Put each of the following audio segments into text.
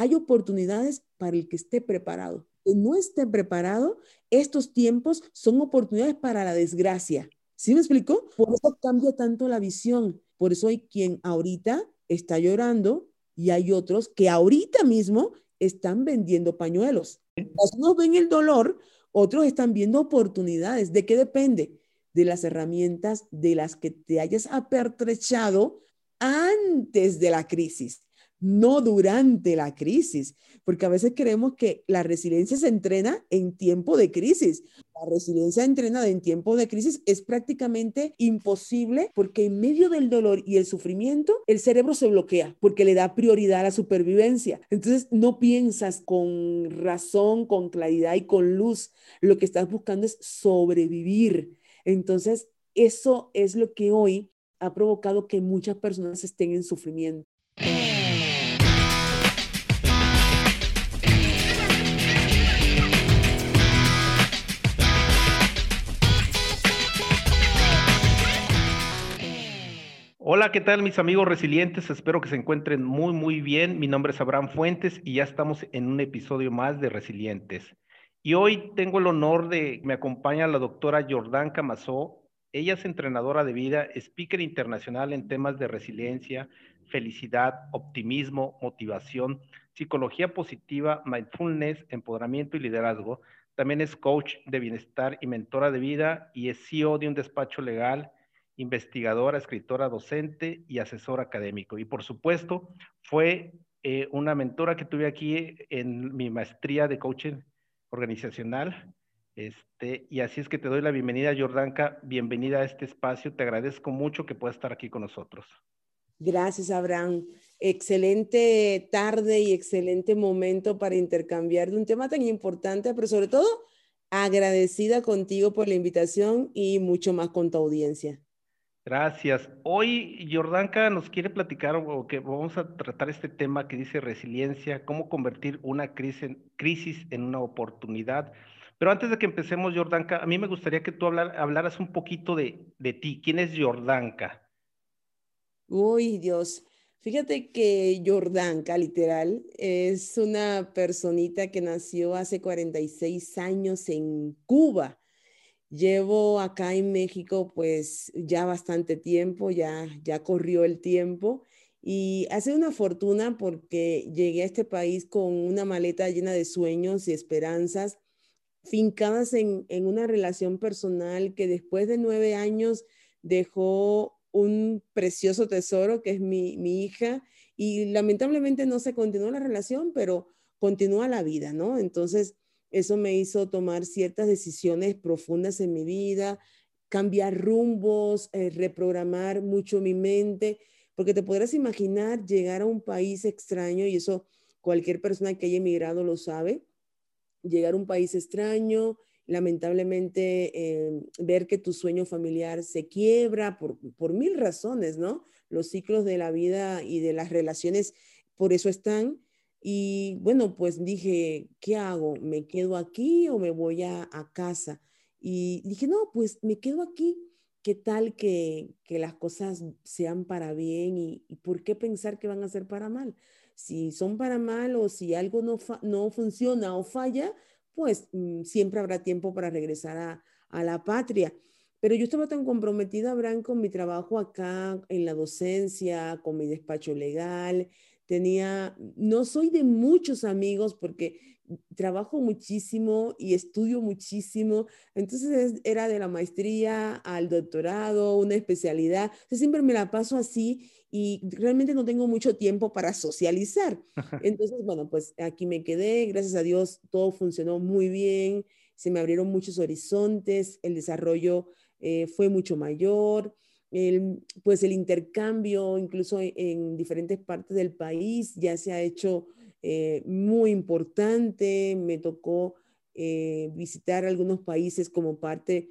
hay oportunidades para el que esté preparado. Que no esté preparado, estos tiempos son oportunidades para la desgracia. ¿Sí me explico? Por eso cambia tanto la visión. Por eso hay quien ahorita está llorando y hay otros que ahorita mismo están vendiendo pañuelos. Unos ven el dolor, otros están viendo oportunidades. ¿De qué depende? De las herramientas de las que te hayas apertrechado antes de la crisis no durante la crisis, porque a veces creemos que la resiliencia se entrena en tiempo de crisis. La resiliencia entrenada en tiempo de crisis es prácticamente imposible porque en medio del dolor y el sufrimiento, el cerebro se bloquea porque le da prioridad a la supervivencia. Entonces no piensas con razón, con claridad y con luz. Lo que estás buscando es sobrevivir. Entonces, eso es lo que hoy ha provocado que muchas personas estén en sufrimiento. Hola, ¿qué tal mis amigos resilientes? Espero que se encuentren muy, muy bien. Mi nombre es Abraham Fuentes y ya estamos en un episodio más de Resilientes. Y hoy tengo el honor de, me acompaña la doctora Jordán Camazó. Ella es entrenadora de vida, speaker internacional en temas de resiliencia, felicidad, optimismo, motivación, psicología positiva, mindfulness, empoderamiento y liderazgo. También es coach de bienestar y mentora de vida y es CEO de un despacho legal investigadora, escritora, docente y asesor académico. Y por supuesto, fue eh, una mentora que tuve aquí en mi maestría de coaching organizacional. Este, y así es que te doy la bienvenida, Jordanka. Bienvenida a este espacio. Te agradezco mucho que puedas estar aquí con nosotros. Gracias, Abraham. Excelente tarde y excelente momento para intercambiar de un tema tan importante, pero sobre todo agradecida contigo por la invitación y mucho más con tu audiencia. Gracias. Hoy Jordanka nos quiere platicar o que vamos a tratar este tema que dice resiliencia, cómo convertir una crisis, en una oportunidad. Pero antes de que empecemos, Jordanka, a mí me gustaría que tú hablaras un poquito de, de ti. ¿Quién es Jordanka? Uy, Dios. Fíjate que Jordanka, literal, es una personita que nació hace 46 años en Cuba. Llevo acá en México pues ya bastante tiempo, ya, ya corrió el tiempo y hace una fortuna porque llegué a este país con una maleta llena de sueños y esperanzas, fincadas en, en una relación personal que después de nueve años dejó un precioso tesoro que es mi, mi hija y lamentablemente no se continuó la relación, pero continúa la vida, ¿no? Entonces, eso me hizo tomar ciertas decisiones profundas en mi vida, cambiar rumbos, eh, reprogramar mucho mi mente, porque te podrás imaginar llegar a un país extraño, y eso cualquier persona que haya emigrado lo sabe, llegar a un país extraño, lamentablemente eh, ver que tu sueño familiar se quiebra por, por mil razones, ¿no? Los ciclos de la vida y de las relaciones por eso están y bueno, pues dije, ¿qué hago? ¿Me quedo aquí o me voy a, casa? Y dije, no, pues me quedo aquí. ¿Qué tal que, las cosas sean para bien y, por qué pensar que van a ser para mal? Si son para mal o si algo no, no funciona o falla, pues mm, siempre habrá tiempo para regresar a, a la patria. Pero yo estaba tan comprometida, Abraham, con mi trabajo acá en la docencia, con mi despacho legal, tenía, no soy de muchos amigos porque trabajo muchísimo y estudio muchísimo, entonces era de la maestría al doctorado, una especialidad, siempre me la paso así y realmente no tengo mucho tiempo para socializar. Entonces, bueno, pues aquí me quedé, gracias a Dios todo funcionó muy bien, se me abrieron muchos horizontes, el desarrollo eh, fue mucho mayor pues el intercambio, incluso en diferentes partes del país, ya se ha hecho eh, muy importante. Me tocó eh, visitar algunos países como parte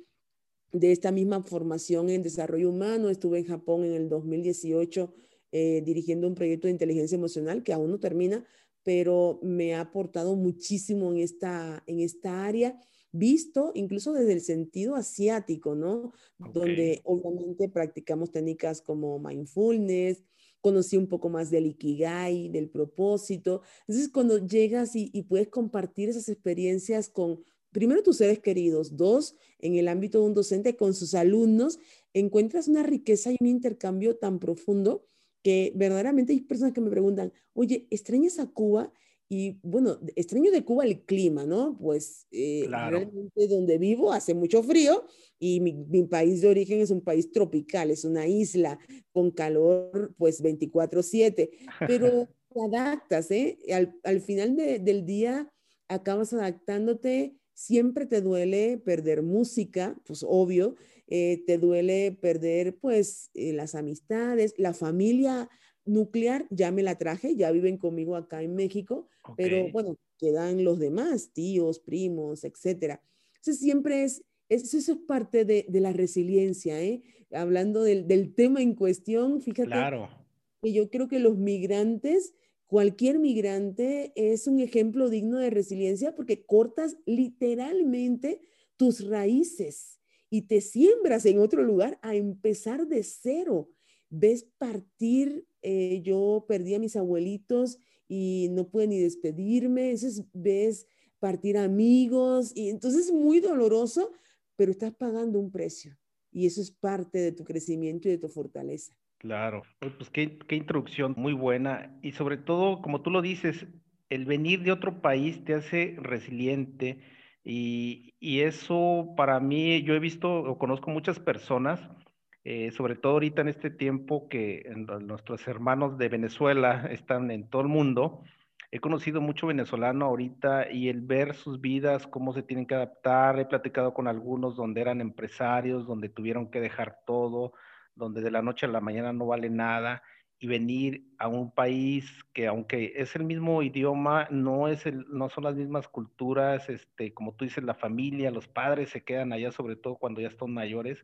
de esta misma formación en desarrollo humano. Estuve en Japón en el 2018 eh, dirigiendo un proyecto de inteligencia emocional que aún no termina, pero me ha aportado muchísimo en esta, en esta área visto incluso desde el sentido asiático, ¿no? Donde obviamente practicamos técnicas como mindfulness, conocí un poco más del Ikigai, del propósito. Entonces, cuando llegas y, y puedes compartir esas experiencias con, primero, tus seres queridos, dos, en el ámbito de un docente con sus alumnos, encuentras una riqueza y un intercambio tan profundo que verdaderamente hay personas que me preguntan, oye, ¿extrañas a Cuba? Y bueno, extraño de Cuba el clima, ¿no? Pues eh, realmente donde vivo hace mucho frío y mi, mi, país de origen es un país tropical, es una isla con calor pues 24/7, pero te adaptas, ¿eh? Al, al final de, del día acabas adaptándote, siempre te duele perder música, pues obvio, eh, te duele perder pues eh, las amistades, la familia nuclear, ya me la traje, ya viven conmigo acá en México, pero bueno, quedan los demás, tíos, primos, etcétera. Entonces siempre es, eso es parte de, de la resiliencia, ¿eh? Hablando del, del, tema en cuestión, fíjate claro. que yo creo que los migrantes, cualquier migrante es un ejemplo digno de resiliencia porque cortas literalmente tus raíces y te siembras en otro lugar a empezar de cero. Ves partir, eh, yo perdí a mis abuelitos y no pude ni despedirme, entonces ves partir amigos y entonces es muy doloroso, pero estás pagando un precio y eso es parte de tu crecimiento y de tu fortaleza. Claro, pues qué, qué introducción muy buena y sobre todo, como tú lo dices, el venir de otro país te hace resiliente y, y eso para mí, yo he visto o conozco muchas personas eh, sobre todo ahorita en este tiempo que nuestros hermanos de Venezuela están en todo el mundo. He conocido mucho venezolano ahorita y el ver sus vidas, cómo se tienen que adaptar. He platicado con algunos donde eran empresarios, donde tuvieron que dejar todo, donde de la noche a la mañana no vale nada y venir a un país que aunque es el mismo idioma, no, es el, no son las mismas culturas, este, como tú dices, la familia, los padres se quedan allá, sobre todo cuando ya están mayores.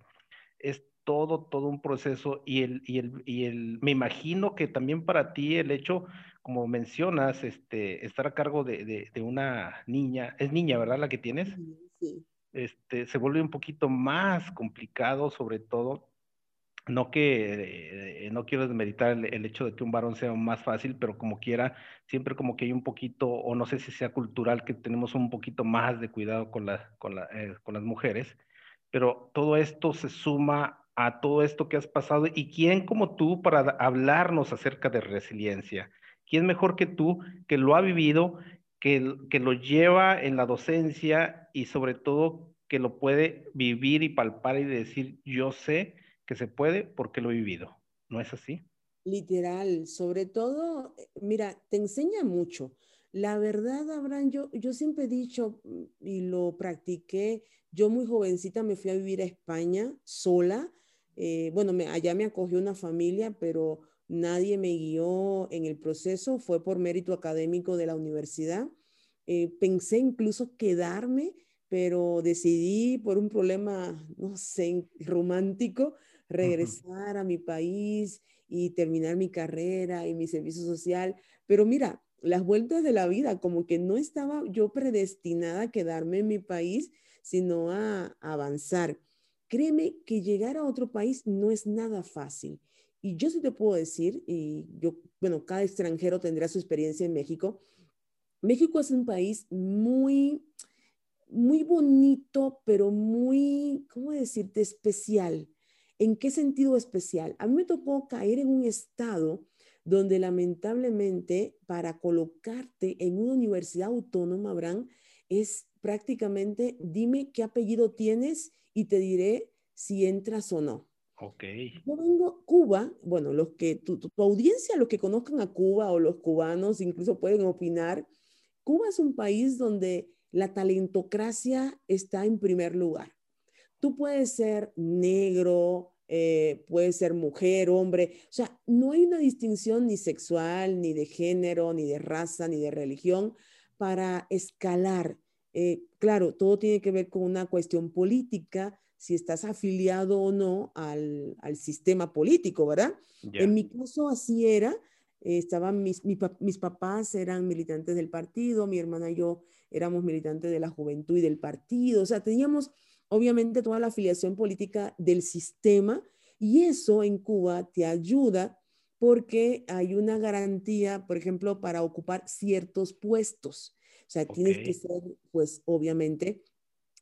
Es todo, todo un proceso y el, y el, y el, me imagino que también para ti el hecho, como mencionas, este, estar a cargo de, de, de una niña, es niña, ¿verdad? La que tienes. Sí. Este, se vuelve un poquito más complicado, sobre todo. No que, eh, no quiero desmeditar el, el, hecho de que un varón sea más fácil, pero como quiera, siempre como que hay un poquito, o no sé si sea cultural, que tenemos un poquito más de cuidado con, la, con, la, eh, con las mujeres, pero todo esto se suma a todo esto que has pasado y quién como tú para hablarnos acerca de resiliencia. ¿Quién mejor que tú que lo ha vivido, que, que lo lleva en la docencia y sobre todo que lo puede vivir y palpar y decir, yo sé que se puede porque lo he vivido? ¿No es así? Literal, sobre todo, eh, mira, te enseña mucho. La verdad, Abraham, yo, yo siempre he dicho mm, y lo practiqué, yo muy jovencita me fui a vivir a España sola, eh, bueno, me, allá me acogió una familia, pero nadie me guió en el proceso, fue por mérito académico de la universidad. Eh, pensé incluso quedarme, pero decidí por un problema, no sé, romántico, regresar uh -huh. a mi país y terminar mi carrera y mi servicio social. Pero mira, las vueltas de la vida, como que no estaba yo predestinada a quedarme en mi país, sino a, a avanzar. Créeme que llegar a otro país no es nada fácil. Y yo sí te puedo decir, y yo, bueno, cada extranjero tendrá su experiencia en México. México es un país muy, muy bonito, pero muy, ¿cómo decirte?, especial. ¿En qué sentido especial? A mí me tocó caer en un estado donde lamentablemente para colocarte en una universidad autónoma, Abraham, es prácticamente, dime qué apellido tienes y te diré si entras o no. Ok. Yo vengo Cuba, bueno, los que, tu, tu, tu, audiencia, los que conozcan a Cuba o los cubanos incluso pueden opinar, Cuba es un país donde la talentocracia está en primer lugar. Tú puedes ser negro, eh, puedes ser mujer, hombre, o sea, no hay una distinción ni sexual, ni de género, ni de raza, ni de religión para escalar. Eh, claro, todo tiene que ver con una cuestión política, si estás afiliado o no al, al sistema político, ¿verdad? Yeah. En mi caso así era, eh, estaban mis, mi, mis papás eran militantes del partido, mi hermana y yo éramos militantes de la juventud y del partido, o sea, teníamos obviamente toda la afiliación política del sistema y eso en Cuba te ayuda porque hay una garantía, por ejemplo, para ocupar ciertos puestos. O sea, tienes que ser, pues, obviamente,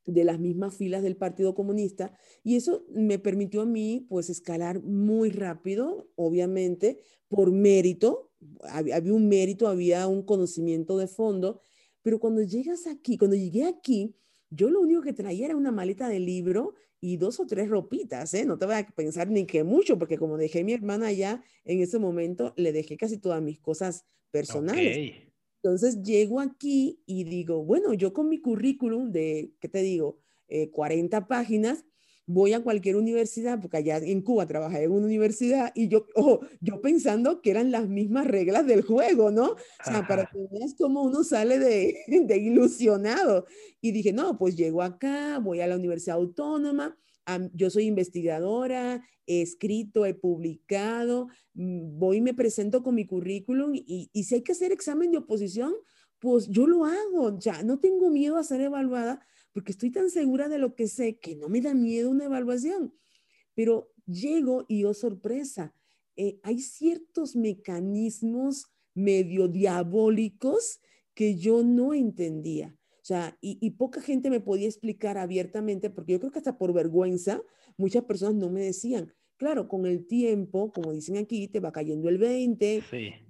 de las mismas filas del Partido Comunista y eso me permitió a mí pues escalar muy rápido, obviamente, por mérito, había, un mérito, había un conocimiento de fondo, pero cuando llegas aquí, cuando llegué aquí, yo lo único que traía era una maleta de libro y dos o tres ropitas, ¿eh? No te voy a pensar ni que mucho, porque como dejé a mi hermana allá, en ese momento le dejé casi todas mis cosas personales. Entonces llego aquí y digo, bueno, yo con mi currículum de, ¿qué te digo? 40 eh, páginas, voy a cualquier universidad, porque allá en Cuba trabajé en una universidad y yo, oh, yo pensando que eran las mismas reglas del juego, ¿no? O sea, para que veas cómo uno sale de, de ilusionado. Y dije, no, pues llego acá, voy a la Universidad Autónoma, yo soy investigadora, he escrito, he publicado, mm, voy y me presento con mi currículum y, y si hay que hacer examen de oposición, pues yo lo hago, ya no tengo miedo a ser evaluada porque estoy tan segura de lo que sé que no me da miedo una evaluación. Pero llego y oh sorpresa, eh, hay ciertos mecanismos medio diabólicos que yo no entendía. O sea, y, poca gente me podía explicar abiertamente, porque yo creo que hasta por vergüenza, muchas personas no me decían. Claro, con el tiempo, como dicen aquí, te va cayendo el 20,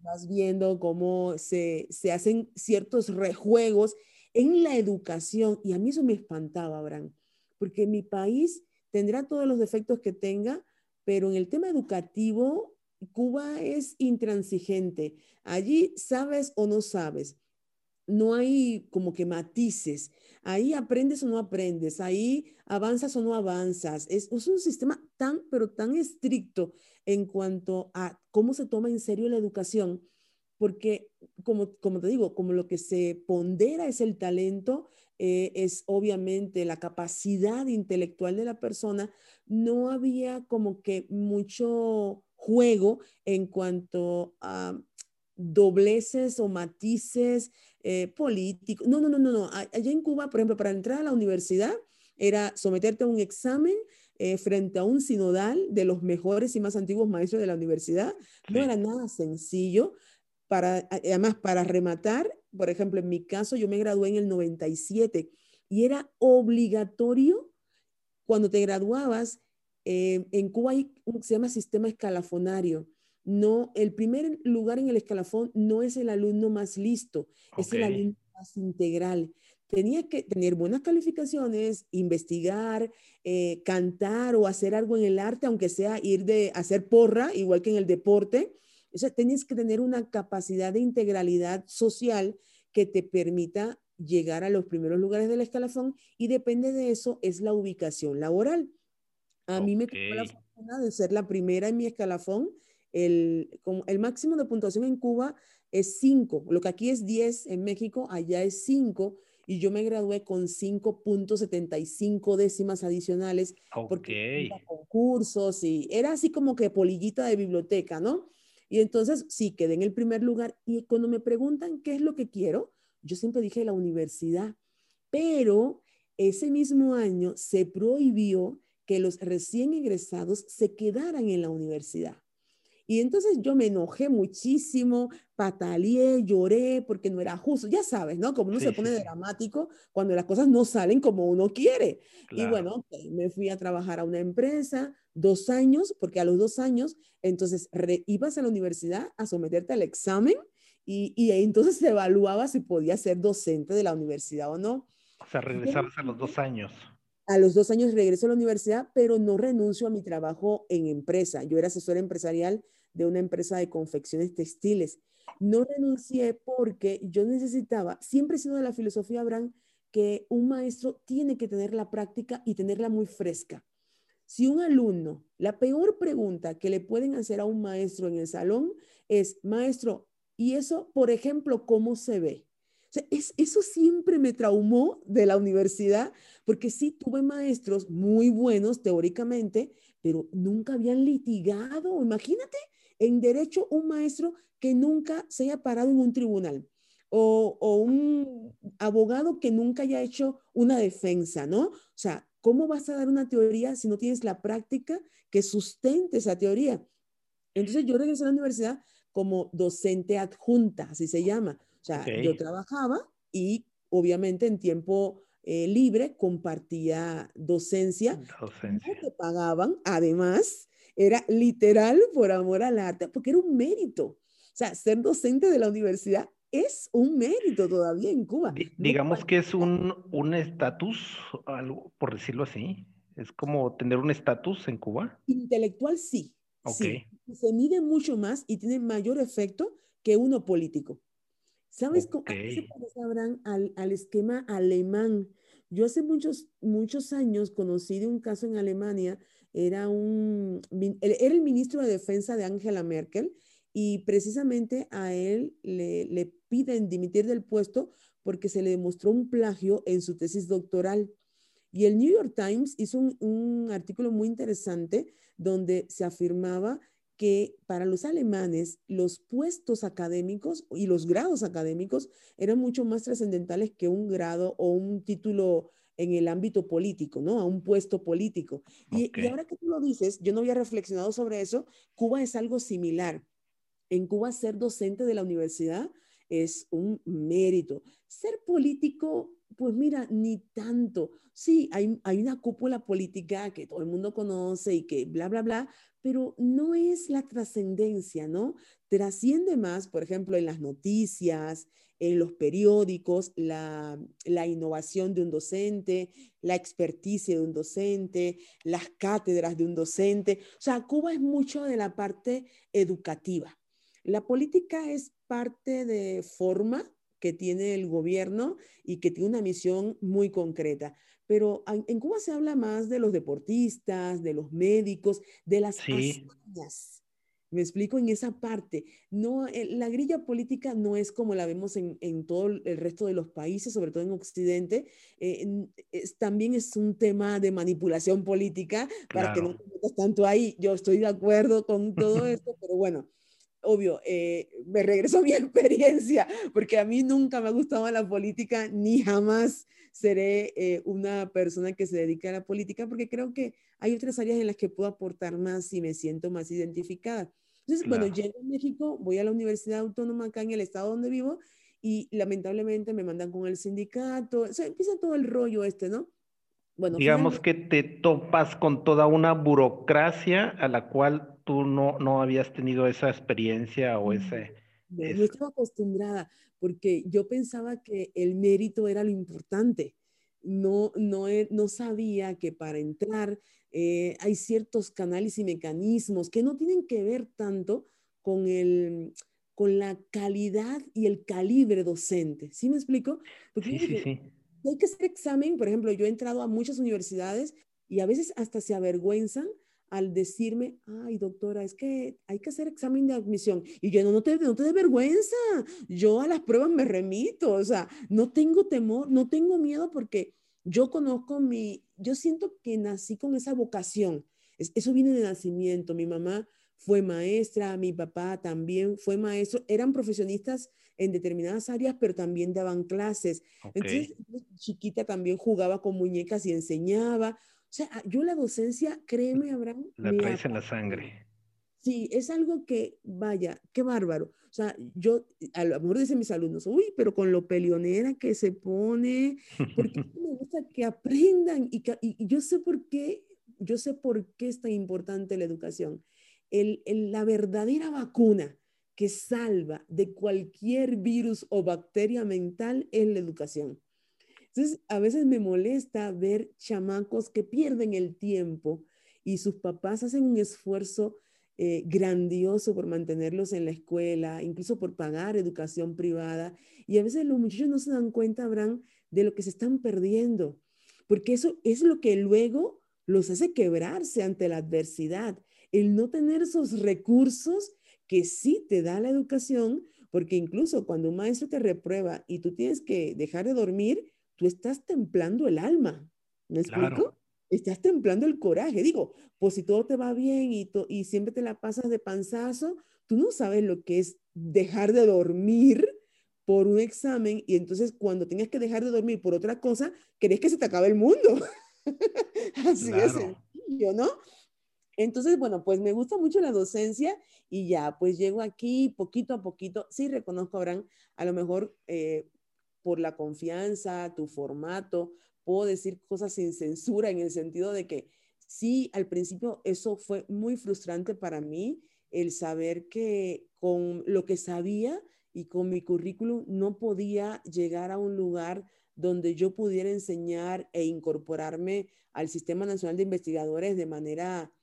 vas viendo cómo se, se hacen ciertos rejuegos en la educación. Y a mí eso me espantaba, Abraham, porque mi país tendrá todos los defectos que tenga, pero en el tema educativo, Cuba es intransigente. Allí sabes o no sabes no hay como que matices. Ahí aprendes o no aprendes, ahí avanzas o no avanzas. Es, un sistema tan, pero tan estricto en cuanto a cómo se toma en serio la educación, porque como, como te digo, como lo que se pondera es el talento, eh, es obviamente la capacidad intelectual de la persona, no había como que mucho juego en cuanto a dobleces o matices eh, políticos. No, no, no, no, no. Allá en Cuba, por ejemplo, para entrar a la universidad era someterte a un examen eh, frente a un sinodal de los mejores y más antiguos maestros de la universidad. No era nada sencillo. Para, además, para rematar, por ejemplo, en mi caso, yo me gradué en el 97 y era obligatorio cuando te graduabas. Eh, en Cuba hay un, se llama sistema escalafonario no, el primer lugar en el escalafón no es el alumno más listo, es el alumno más integral. Tenía que tener buenas calificaciones, investigar, eh, cantar o hacer algo en el arte, aunque sea ir de hacer porra, igual que en el deporte. O sea, tenías que tener una capacidad de integralidad social que te permita llegar a los primeros lugares del escalafón y depende de eso es la ubicación laboral. A mí me tocó la fortuna de ser la primera en mi escalafón el, el máximo de puntuación en Cuba es 5, lo que aquí es 10 en México, allá es 5 y yo me gradué con 5.75 décimas adicionales porque concursos y era así como que polillita de biblioteca, ¿no? Y entonces sí, quedé en el primer lugar y cuando me preguntan qué es lo que quiero, yo siempre dije la universidad, pero ese mismo año se prohibió que los recién egresados se quedaran en la universidad. Y entonces yo me enojé muchísimo, pataleé, lloré porque no era justo. Ya sabes, ¿no? Como uno se pone dramático cuando las cosas no salen como uno quiere. Y bueno, me fui a trabajar a una empresa dos años, porque a los dos años, entonces ibas a la universidad a someterte al examen y, y entonces se evaluaba si podías ser docente de la universidad o no. O sea, regresabas a los dos años. A los dos años regreso a la universidad, pero no renuncio a mi trabajo en empresa. Yo era asesora empresarial de una empresa de confecciones textiles. No renuncié porque yo necesitaba, siempre he sido de la filosofía, Abraham, que un maestro tiene que tener la práctica y tenerla muy fresca. Si un alumno, la peor pregunta que le pueden hacer a un maestro en el salón es, maestro, ¿y eso, por ejemplo, cómo se ve? Es, eso siempre me traumó de la universidad, porque sí tuve maestros muy buenos teóricamente, pero nunca habían litigado. Imagínate, en derecho, un maestro que nunca se haya parado en un tribunal. O, o, un abogado que nunca haya hecho una defensa, ¿no? O sea, ¿cómo vas a dar una teoría si no tienes la práctica que sustente esa teoría? Entonces yo regresé a la universidad como docente adjunta, así se llama. O sea, yo trabajaba y obviamente en tiempo eh, libre compartía docencia. Docencia. te pagaban, además, era literal por amor al arte, porque era un mérito. O sea, ser docente de la universidad es un mérito todavía en Cuba. digamos que es un estatus, algo por decirlo así. Es como tener un estatus en Cuba. Intelectual sí. Okay. Sí. Se mide mucho más y tiene mayor efecto que uno político. ¿Sabes cómo se parece, al, al, esquema alemán? Yo hace muchos, muchos años conocí de un caso en Alemania, era, un, era el ministro de Defensa de Angela Merkel y precisamente a él le, le piden dimitir del puesto porque se le demostró un plagio en su tesis doctoral. Y el New York Times hizo un, un artículo muy interesante donde se afirmaba que para los alemanes los puestos académicos y los grados académicos eran mucho más trascendentales que un grado o un título en el ámbito político, ¿no? A un puesto político. Y, y, ahora que tú lo dices, yo no había reflexionado sobre eso, Cuba es algo similar. En Cuba ser docente de la universidad es un mérito. Ser político, pues mira, ni tanto. Sí, hay, hay una cúpula política que todo el mundo conoce y que bla, bla, bla, pero no es la trascendencia, ¿no? Trasciende más, por ejemplo, en las noticias, en los periódicos, la, la, innovación de un docente, la experticia de un docente, las cátedras de un docente. O sea, Cuba es mucho de la parte educativa. La política es parte de forma que tiene el gobierno y que tiene una misión muy concreta pero en Cuba se habla más de los deportistas, de los médicos, de las sí. Me explico en esa parte. No, eh, la grilla política no es como la vemos en, en todo el resto de los países, sobre todo en Occidente. Eh, es, también es un tema de manipulación política para que no te metas tanto ahí. Yo estoy de acuerdo con todo esto, pero bueno, obvio, eh, me regreso a mi experiencia, porque a mí nunca me ha gustado la política, ni jamás seré eh, una persona que se dedique a la política, porque creo que hay otras áreas en las que puedo aportar más y me siento más identificada. Entonces, bueno, llego a México, voy a la Universidad Autónoma acá en el estado donde vivo y lamentablemente me mandan con el sindicato, o sea, empieza todo el rollo este, ¿no? Bueno, Digamos que te topas con toda una burocracia a la cual tú no, no habías tenido esa experiencia o ese... No, estaba acostumbrada porque yo pensaba que el mérito era lo importante. No, no, no sabía que para entrar eh, hay ciertos canales y mecanismos que no tienen que ver tanto con, el, con la calidad y el calibre docente. ¿Sí me explico? sí, sí, sí hay que hacer examen, por ejemplo, yo he entrado a muchas universidades y a veces hasta se avergüenzan al decirme, ay, doctora, es que hay que hacer examen de admisión. Y yo, no, no te, no te dé vergüenza, yo a las pruebas me remito, o sea, no tengo temor, no tengo miedo porque yo conozco mi, yo siento que nací con esa vocación. eso viene de nacimiento. Mi mamá fue maestra, mi papá también fue maestro, eran profesionistas en determinadas áreas, pero también daban clases. Entonces, chiquita también jugaba con muñecas y enseñaba. O sea, yo la docencia, créeme, Abraham. La traes en la sangre. Sí, es algo que, vaya, qué bárbaro. O sea, yo, a lo mejor dicen mis alumnos, uy, pero con lo pelionera que se pone, porque me gusta que aprendan y, y, yo sé por qué, yo sé por qué es tan importante la educación. El, el, la verdadera vacuna que salva de cualquier virus o bacteria mental es la educación. Entonces, a veces me molesta ver chamacos que pierden el tiempo y sus papás hacen un esfuerzo eh, grandioso por mantenerlos en la escuela, incluso por pagar educación privada. Y a veces los muchachos no se dan cuenta, Abraham, de lo que se están perdiendo, porque eso es lo que luego los hace quebrarse ante la adversidad. El no tener esos recursos que sí te da la educación, porque incluso cuando un maestro te reprueba y tú tienes que dejar de dormir, tú estás templando el alma. ¿Me explico? Estás templando el coraje. Digo, pues si todo te va bien y, y siempre te la pasas de panzazo, tú no sabes lo que es dejar de dormir por un examen y entonces cuando tengas que dejar de dormir por otra cosa, querés que se te acabe el mundo. Así es sencillo, ¿no? Entonces, bueno, pues me gusta mucho la docencia y ya, pues llego aquí poquito a poquito. Sí reconozco, Abraham, a lo mejor eh, por la confianza, tu formato, puedo decir cosas sin censura en el sentido de que sí, al principio eso fue muy frustrante para mí, el saber que con lo que sabía y con mi currículum no podía llegar a un lugar donde yo pudiera enseñar e incorporarme al Sistema Nacional de Investigadores de manera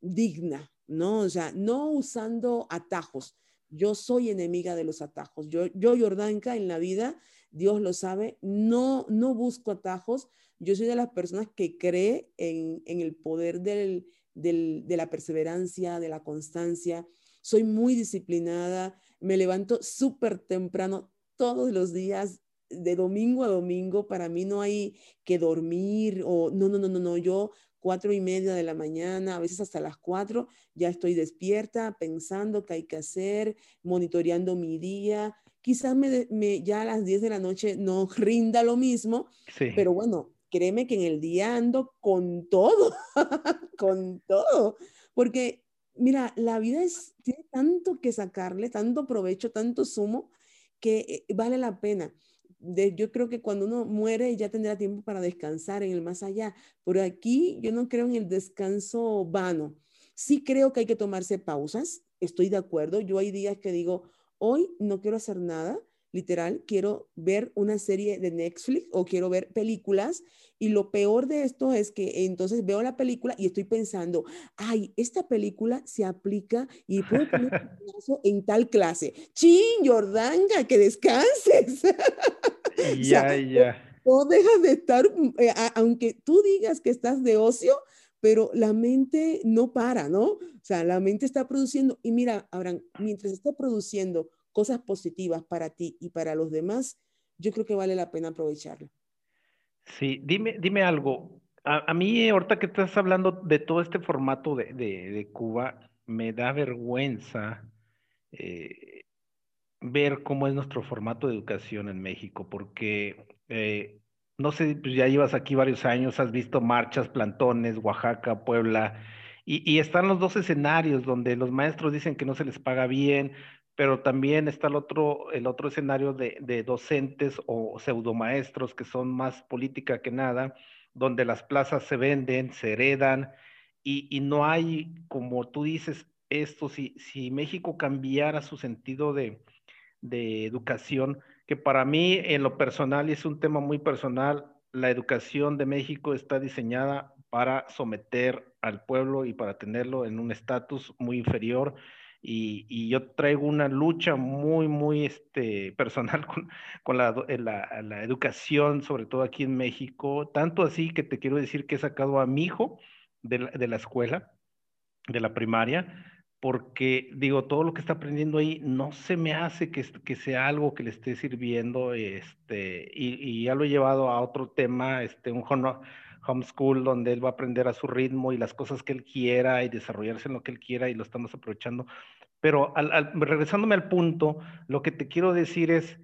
digna, ¿no? O sea, no usando atajos. Yo soy enemiga de los atajos. Yo, yo Jordanka, en la vida, Dios lo sabe, no, no busco atajos. Yo soy de las personas que cree en, el poder del, de la perseverancia, de la constancia. Soy muy disciplinada, me levanto súper temprano todos los días, de domingo a domingo. Para mí no hay que dormir o no, no, no, no, no. Yo cuatro y media de la mañana, a veces hasta las cuatro, ya estoy despierta pensando qué hay que hacer, monitoreando mi día. Quizás me, ya a las 10 de la noche no rinda lo mismo, pero bueno, créeme que en el día ando con todo, con todo, porque mira, la vida es, tiene tanto que sacarle, tanto provecho, tanto sumo, que eh, vale la pena yo creo que cuando uno muere ya tendrá tiempo para descansar en el más allá. Pero aquí yo no creo en el descanso vano. Sí creo que hay que tomarse pausas, estoy de acuerdo. Yo hay días que digo, hoy no quiero hacer nada, literal, quiero ver una serie de Netflix o quiero ver películas. Y lo peor de esto es que entonces veo la película y estoy pensando, ay, esta película se aplica y puedo poner en tal clase. ¡Chin, Jordanga, que descanses! Ya, ya. No dejas de estar, eh, aunque tú digas que estás de ocio, pero la mente no para, ¿no? O sea, la mente está produciendo. Y mira, Abraham, mientras está produciendo cosas positivas para ti y para los demás, yo creo que vale la pena aprovecharlo. Sí, dime, dime algo. A, mí, ahorita que estás hablando de todo este formato de, de, Cuba, me da vergüenza eh, ver cómo es nuestro formato de educación en México, porque eh, no sé, pues ya llevas aquí varios años, has visto marchas, plantones, Oaxaca, Puebla, y, y, están los dos escenarios donde los maestros dicen que no se les paga bien, pero también está el otro, el otro escenario de, docentes o pseudomaestros que son más política que nada, donde las plazas se venden, se heredan y, no hay, como tú dices, esto, si, si México cambiara su sentido de, de educación, que para mí en lo personal y es un tema muy personal, la educación de México está diseñada para someter al pueblo y para tenerlo en un estatus muy inferior y, yo traigo una lucha muy, muy este, personal con, con la, la, la, educación, sobre todo aquí en México, tanto así que te quiero decir que he sacado a mi hijo de la, de la escuela, de la primaria, porque digo, todo lo que está aprendiendo ahí no se me hace que, que sea algo que le esté sirviendo, este, y, y, ya lo he llevado a otro tema, este, un homeschool donde él va a aprender a su ritmo y las cosas que él quiera y desarrollarse en lo que él quiera y lo estamos aprovechando. Pero regresándome al punto, lo que te quiero decir es,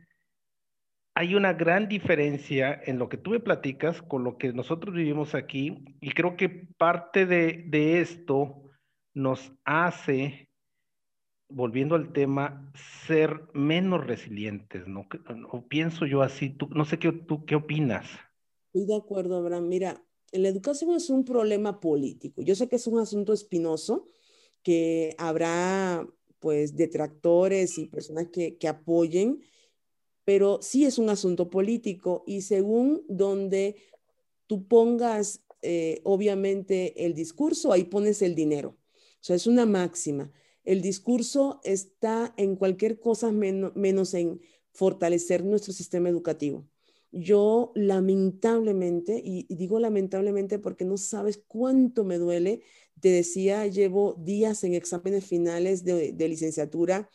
hay una gran diferencia en lo que tú me platicas con lo que nosotros vivimos aquí y creo que parte de, de esto nos hace, volviendo al tema, ser menos resilientes, ¿no? O pienso yo así, tú, no sé qué, tú qué opinas. Estoy de acuerdo, Abraham. Mira, la educación es un problema político. Yo sé que es un asunto espinoso, que habrá pues detractores y personas que, que apoyen, pero sí es un asunto político y según donde tú pongas eh, obviamente el discurso, ahí pones el dinero. O sea, es una máxima. El discurso está en cualquier cosa menos en fortalecer nuestro sistema educativo. Yo lamentablemente, y, digo lamentablemente porque no sabes cuánto me duele, te decía, llevo días en exámenes finales de, licenciatura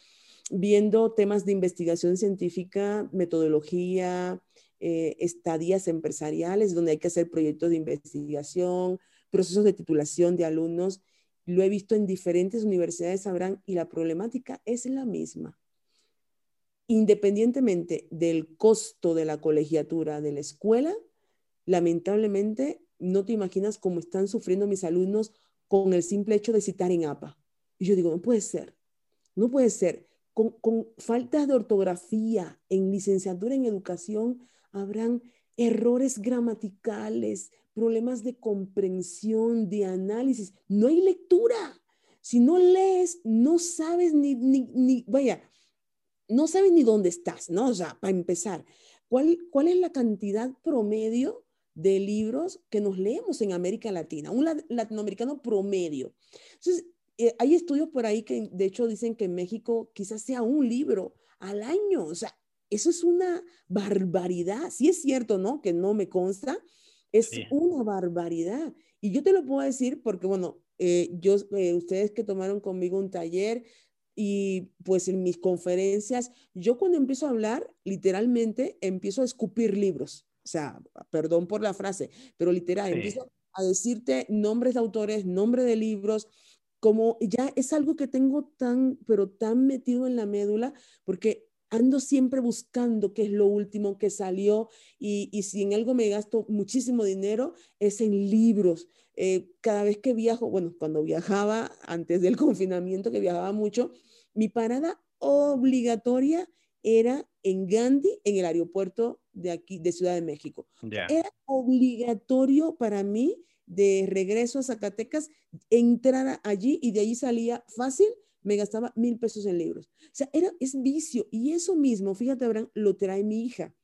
viendo temas de investigación científica, metodología, eh, estadías empresariales, donde hay que hacer proyectos de investigación, procesos de titulación de alumnos. Lo he visto en diferentes universidades, sabrán, y la problemática es la misma independientemente del costo de la colegiatura de la escuela, lamentablemente no te imaginas cómo están sufriendo mis alumnos con el simple hecho de citar en APA. Y yo digo, no puede ser, no puede ser. Con, con faltas de ortografía en licenciatura en educación habrán errores gramaticales, problemas de comprensión, de análisis. No hay lectura. Si no lees, no sabes ni, ni, ni vaya, no sabes ni dónde estás, ¿no? O sea, para empezar, ¿cuál, cuál es la cantidad promedio de libros que nos leemos en América Latina? Un latinoamericano promedio. Entonces, eh, hay estudios por ahí que de hecho dicen que en México quizás sea un libro al año. O sea, eso es una barbaridad. Sí es cierto, ¿no? Que no me consta. Es una barbaridad. Y yo te lo puedo decir porque, bueno, eh, yo, eh, ustedes que tomaron conmigo un taller, y pues en mis conferencias, yo cuando empiezo a hablar, literalmente empiezo a escupir libros. O sea, perdón por la frase, pero literal, empiezo a decirte nombres de autores, nombres de libros, como ya es algo que tengo tan, pero tan metido en la médula, porque ando siempre buscando qué es lo último que salió y, y si en algo me gasto muchísimo dinero es en libros. Eh, cada vez que viajo, bueno, cuando viajaba antes del confinamiento, que viajaba mucho, mi parada obligatoria era en Gandhi, en el aeropuerto de aquí, de Ciudad de México. Era obligatorio para mí de regreso a Zacatecas entrar allí y de ahí salía fácil, me gastaba mil pesos en libros. O sea, era, es vicio. Y eso mismo, fíjate, Abraham, lo trae mi hija.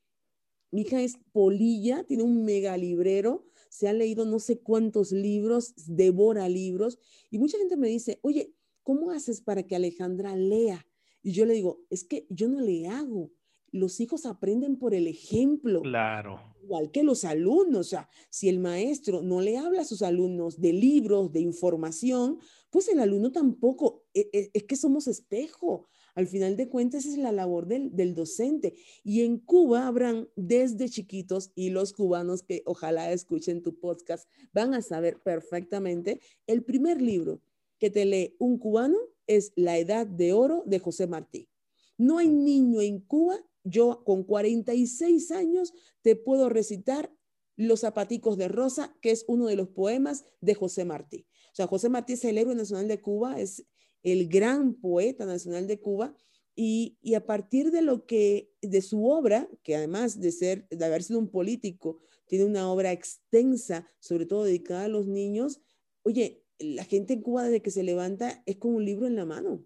Mi hija es polilla, tiene un mega librero, se ha leído no sé cuántos libros, devora libros. Y mucha gente me dice, oye, ¿cómo haces para que Alejandra lea? Y yo le digo, es que yo no le hago. Los hijos aprenden por el ejemplo. Claro. Igual que los alumnos. O sea, si el maestro no le habla a sus alumnos de libros, de información, pues el alumno tampoco. E, e, es, que somos espejo. Al final de cuentas, es la labor del, del, docente. Y en Cuba habrán desde chiquitos, y los cubanos que ojalá escuchen tu podcast van a saber perfectamente, el primer libro que te lee un cubano es La Edad de Oro de José Martí. No hay niño en Cuba, yo con 46 años te puedo recitar Los zapaticos de Rosa, que es uno de los poemas de José Martí. O sea, José Martí es el héroe nacional de Cuba, es el gran poeta nacional de Cuba, y, y, a partir de lo que, de su obra, que además de ser, de haber sido un político, tiene una obra extensa, sobre todo dedicada a los niños, oye, la gente en Cuba desde que se levanta es con un libro en la mano.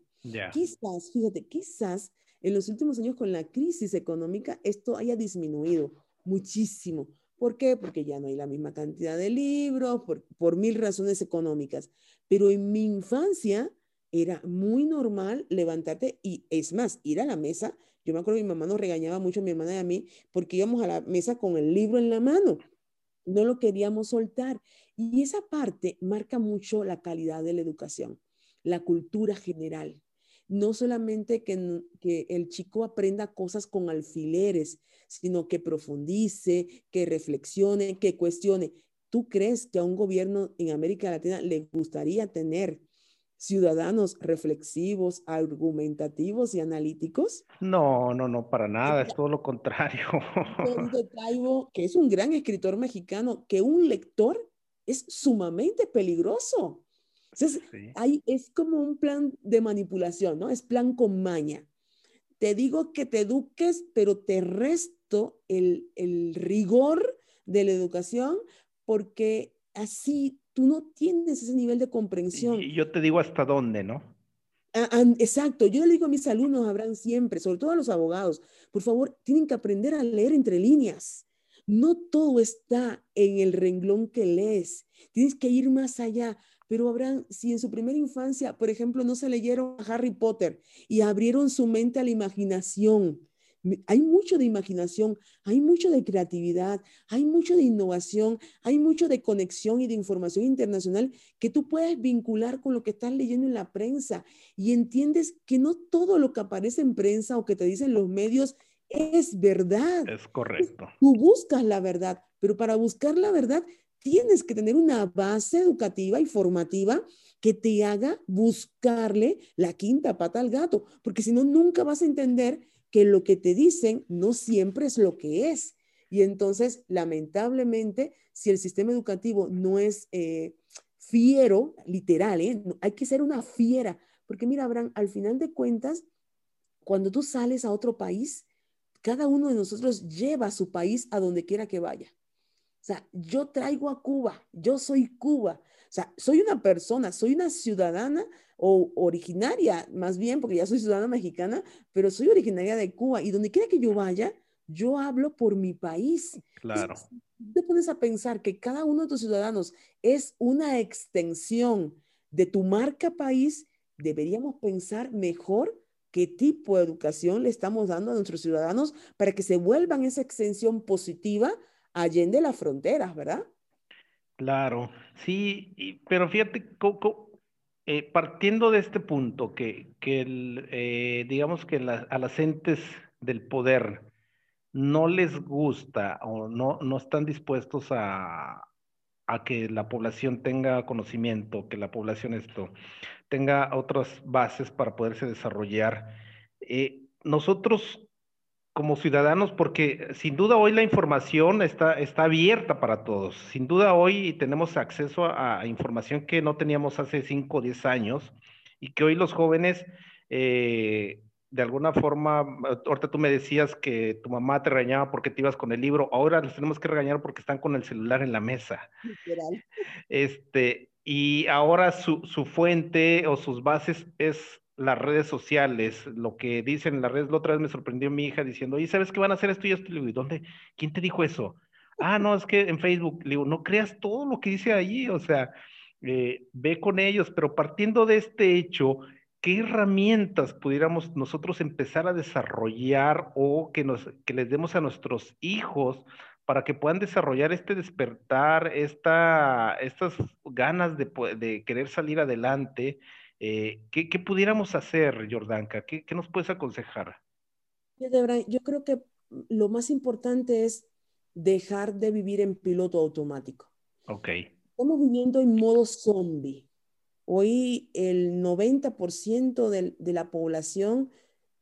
Quizás, fíjate, quizás en los últimos años con la crisis económica esto haya disminuido muchísimo. ¿Por qué? Porque ya no hay la misma cantidad de libros, por, por mil razones económicas. Pero en mi infancia era muy normal levantarte y es más, ir a la mesa. Yo me acuerdo que mi mamá nos regañaba mucho, mi hermana y a mí, porque íbamos a la mesa con el libro en la mano. No lo queríamos soltar. Y esa parte marca mucho la calidad de la educación, la cultura general. No solamente que, el chico aprenda cosas con alfileres, sino que profundice, que reflexione, que cuestione. ¿Tú crees que a un gobierno en América Latina le gustaría tener ciudadanos reflexivos, argumentativos y analíticos? No, no, no, para nada, es todo lo contrario. que es un gran escritor mexicano, que un lector es sumamente peligroso. Entonces, ahí es como un plan de manipulación, ¿no? Es plan con maña. Te digo que te eduques, pero te resto el, el rigor de la educación porque así tú no tienes ese nivel de comprensión. Y yo te digo hasta dónde, ¿no? Ah, ah, exacto, yo le digo a mis alumnos, habrán siempre, sobre todo a los abogados, por favor, tienen que aprender a leer entre líneas. No todo está en el renglón que lees. Tienes que ir más allá. Pero habrán, si en su primera infancia, por ejemplo, no se leyeron a Harry Potter y abrieron su mente a la imaginación, hay mucho de imaginación, hay mucho de creatividad, hay mucho de innovación, hay mucho de conexión y de información internacional que tú puedes vincular con lo que estás leyendo en la prensa y entiendes que no todo lo que aparece en prensa o que te dicen los medios es verdad. Es correcto. Tú buscas la verdad, pero para buscar la verdad tienes que tener una base educativa y formativa que te haga buscarle la quinta pata al gato, porque si no, nunca vas a entender que lo que te dicen no siempre es lo que es. Y entonces, lamentablemente, si el sistema educativo no es eh, fiero, literal, ¿eh? hay que ser una fiera, porque mira, Abraham, al final de cuentas, cuando tú sales a otro país, cada uno de nosotros lleva a su país a donde quiera que vaya. O sea, yo traigo a Cuba, yo soy Cuba. O sea, soy una persona, soy una ciudadana o originaria, más bien, porque ya soy ciudadana mexicana, pero soy originaria de Cuba y donde quiera que yo vaya, yo hablo por mi país. Claro. te pones a pensar que cada uno de tus ciudadanos es una extensión de tu marca país, deberíamos pensar mejor qué tipo de educación le estamos dando a nuestros ciudadanos para que se vuelvan esa extensión positiva allende las fronteras, ¿verdad? Claro, sí, pero fíjate, Coco, eh, partiendo de este punto, que, eh, digamos que a las entes del poder no les gusta o no, no están dispuestos a, a que la población tenga conocimiento, que la población esto tenga otras bases para poderse desarrollar. Eh, nosotros como ciudadanos, porque sin duda hoy la información está, está abierta para todos. Sin duda hoy tenemos acceso a, información que no teníamos hace 5 o 10 años y que hoy los jóvenes, eh, de alguna forma, ahorita tú me decías que tu mamá te regañaba porque te ibas con el libro, ahora les tenemos que regañar porque están con el celular en la mesa. Este, y ahora su, su fuente o sus bases es las redes sociales, lo que dicen en las redes, la otra vez me sorprendió mi hija diciendo, ¿y sabes qué van a hacer esto y esto? Le digo, ¿y dónde? ¿Quién te dijo eso? Ah, no, es que en Facebook, le digo, no creas todo lo que dice allí, o sea, eh, ve con ellos, pero partiendo de este hecho, ¿qué herramientas pudiéramos nosotros empezar a desarrollar o que, nos, que les demos a nuestros hijos para que puedan desarrollar este despertar, esta, estas ganas de, de querer salir adelante? Eh, ¿qué, ¿qué, pudiéramos hacer, Jordanka? ¿Qué, ¿Qué, nos puedes aconsejar? Yo creo que lo más importante es dejar de vivir en piloto automático. Ok. Estamos viviendo en modo zombie. Hoy el 90% de, de la población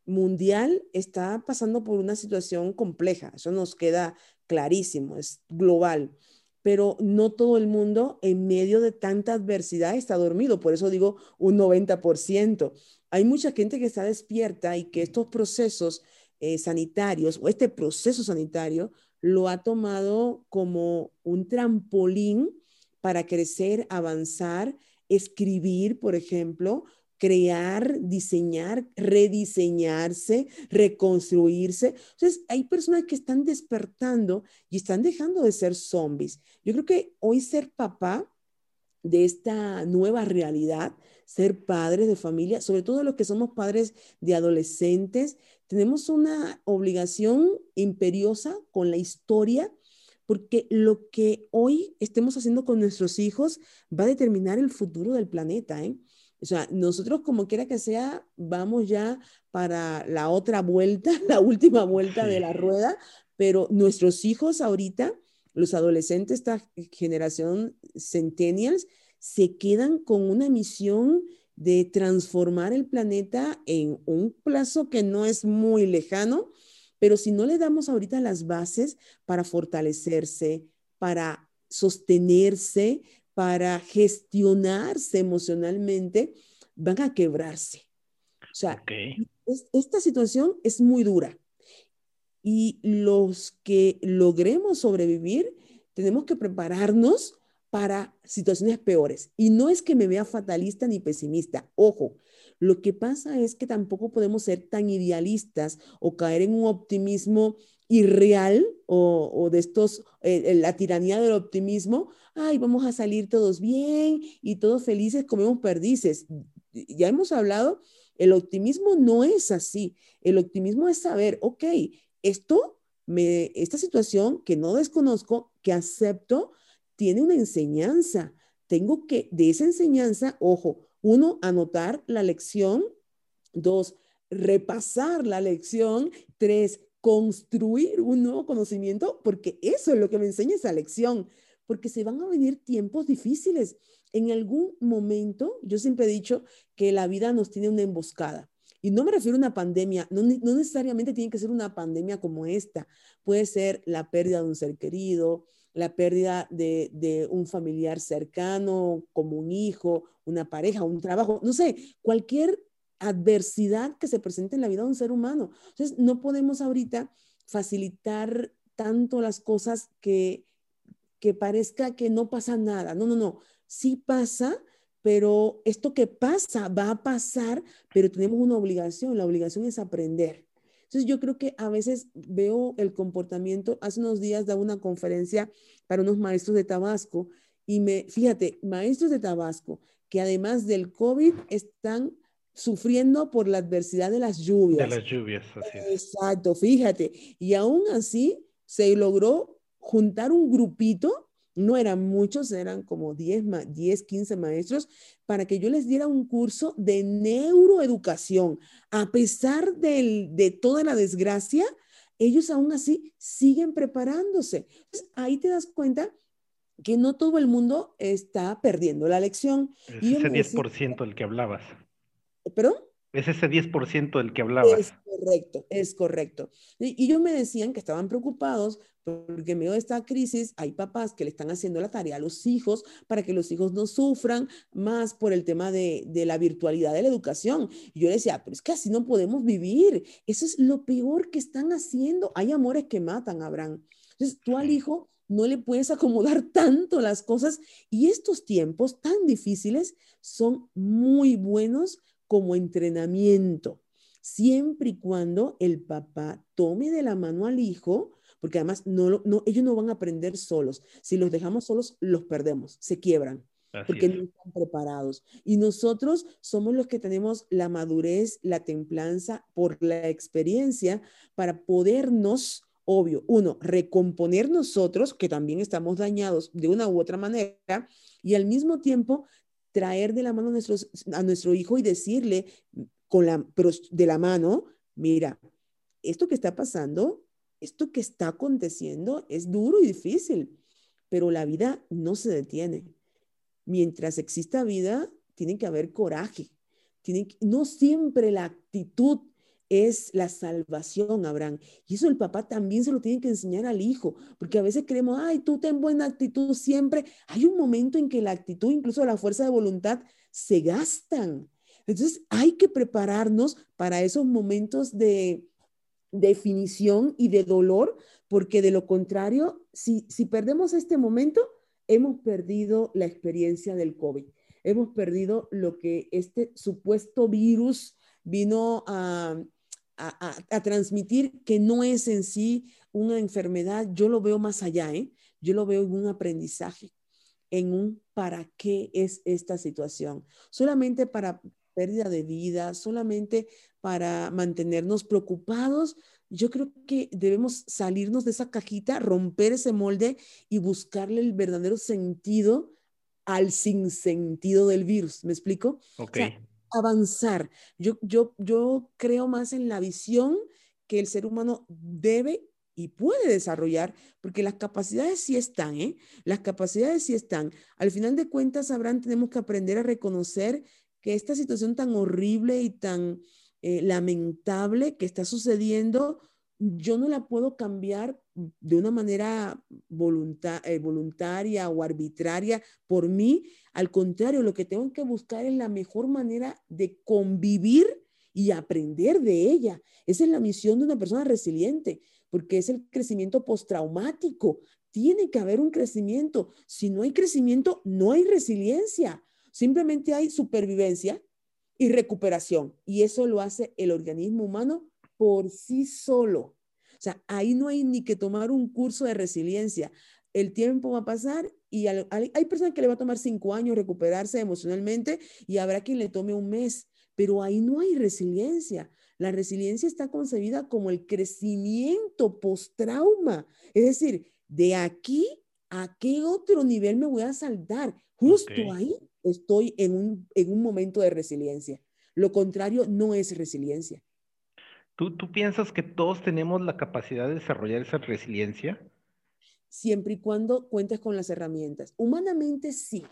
mundial está pasando por una situación compleja. Eso nos queda clarísimo, es global pero no todo el mundo en medio de tanta adversidad está dormido, por eso digo un 90%. Hay mucha gente que está despierta y que estos procesos eh, sanitarios o este proceso sanitario lo ha tomado como un trampolín para crecer, avanzar, escribir, por ejemplo, crear, diseñar, rediseñarse, reconstruirse. Entonces, hay personas que están despertando y están dejando de ser zombies. Yo creo que hoy ser papá de esta nueva realidad, ser padres de familia, sobre todo los que somos padres de adolescentes, tenemos una obligación imperiosa con la historia porque lo que hoy estemos haciendo con nuestros hijos va a determinar el futuro del planeta. ¿eh? O sea, nosotros como quiera que sea, vamos ya para la otra vuelta, la última vuelta de la rueda, pero nuestros hijos ahorita, los adolescentes, esta generación centennials, se quedan con una misión de transformar el planeta en un plazo que no es muy lejano, pero si no le damos ahorita las bases para fortalecerse, para sostenerse, para gestionarse emocionalmente, van a quebrarse. O sea, esta situación es muy dura. Y los que logremos sobrevivir, tenemos que prepararnos para situaciones peores. Y no es que me vea fatalista ni pesimista. Ojo, lo que pasa es que tampoco podemos ser tan idealistas o caer en un optimismo irreal o, de estos, eh, la tiranía del optimismo, ay, vamos a salir todos bien y todos felices, comemos perdices. Ya hemos hablado, el optimismo no es así. El optimismo es saber, ok, esto, me, esta situación que no desconozco, que acepto, tiene una enseñanza. Tengo que, de esa enseñanza, ojo, uno, anotar la lección. Dos, repasar la lección. Tres, construir un nuevo conocimiento, porque eso es lo que me enseña esa lección, porque se van a venir tiempos difíciles. En algún momento, yo siempre he dicho que la vida nos tiene una emboscada. Y no me refiero a una pandemia, no, necesariamente tiene que ser una pandemia como esta. Puede ser la pérdida de un ser querido, la pérdida de, un familiar cercano, como un hijo, una pareja, un trabajo, no sé, cualquier adversidad que se presente en la vida de un ser humano. Entonces, no podemos ahorita facilitar tanto las cosas que, que parezca que no pasa nada. No, no, no. Sí pasa, pero esto que pasa va a pasar, pero tenemos una obligación. La obligación es aprender. Entonces yo creo que a veces veo el comportamiento, hace unos días daba una conferencia para unos maestros de Tabasco y me, fíjate, maestros de Tabasco que además del COVID están sufriendo por la adversidad de las lluvias. De las lluvias, así es. Exacto, fíjate. Y aún así se logró juntar un grupito no eran muchos, eran como 10, 10, 15 maestros, para que yo les diera un curso de neuroeducación. A pesar de toda la desgracia, ellos aún así siguen preparándose. ahí te das cuenta que no todo el mundo está perdiendo la lección. Es ese 10% del que hablabas. ¿Perdón? Es ese 10% del que hablabas. Es correcto, es correcto. Y, y ellos me decían que estaban preocupados porque en medio de esta crisis hay papás que le están haciendo la tarea a los hijos para que los hijos no sufran más por el tema de, de la virtualidad de la educación. Y yo decía, pero es que así no podemos vivir. Eso es lo peor que están haciendo. Hay amores que matan, Abraham. Entonces, tú al hijo no le puedes acomodar tanto las cosas y estos tiempos tan difíciles son muy buenos como entrenamiento, siempre y cuando el papá tome de la mano al hijo porque además no, no, ellos no van a aprender solos. Si los dejamos solos, los perdemos, se quiebran. porque no están preparados. Y nosotros somos los que tenemos la madurez, la templanza por la experiencia para podernos, obvio, uno, recomponer nosotros, que también estamos dañados de una u otra manera, y al mismo tiempo traer de la mano a, nuestros, a nuestro hijo y decirle con la, pero de la mano, mira, esto que está pasando esto que está aconteciendo es duro y difícil, pero la vida no se detiene. Mientras exista vida, tiene que haber coraje. Tiene no siempre la actitud es la salvación, Abraham. Y eso el papá también se lo tiene que enseñar al hijo, porque a veces creemos, ay, tú ten buena actitud siempre. Hay un momento en que la actitud, incluso la fuerza de voluntad, se gastan. Entonces hay que prepararnos para esos momentos de, definición y de dolor, porque de lo contrario, si, si perdemos este momento, hemos perdido la experiencia del COVID. Hemos perdido lo que este supuesto virus vino a, a, transmitir, que no es en sí una enfermedad. Yo lo veo más allá, ¿eh? Yo lo veo en un aprendizaje, en un para qué es esta situación. Solamente para pérdida de vida, solamente para mantenernos preocupados, yo creo que debemos salirnos de esa cajita, romper ese molde y buscarle el verdadero sentido al sinsentido del virus. ¿Me explico? Ok. avanzar. Yo, yo, yo creo más en la visión que el ser humano debe y puede desarrollar, porque las capacidades sí están, ¿eh? Las capacidades sí están. Al final de cuentas, Abraham, tenemos que aprender a reconocer que esta situación tan horrible y tan eh, lamentable que está sucediendo, yo no la puedo cambiar de una manera eh, voluntaria o arbitraria por mí. Al contrario, lo que tengo que buscar es la mejor manera de convivir y aprender de ella. Esa es la misión de una persona resiliente, porque es el crecimiento postraumático. Tiene que haber un crecimiento. Si no hay crecimiento, no hay resiliencia. Simplemente hay supervivencia y recuperación. Y eso lo hace el organismo humano por sí solo. O sea, ahí no hay ni que tomar un curso de resiliencia. El tiempo va a pasar y hay personas que le va a tomar cinco años recuperarse emocionalmente y habrá quien le tome un mes, pero ahí no hay resiliencia. La resiliencia está concebida como el crecimiento post-trauma. Es decir, de aquí a qué otro nivel me voy a saltar. Justo ahí estoy en un, en un momento de resiliencia. Lo contrario no es resiliencia. ¿Tú, ¿Tú piensas que todos tenemos la capacidad de desarrollar esa resiliencia? Siempre y cuando cuentes con las herramientas. Humanamente sí,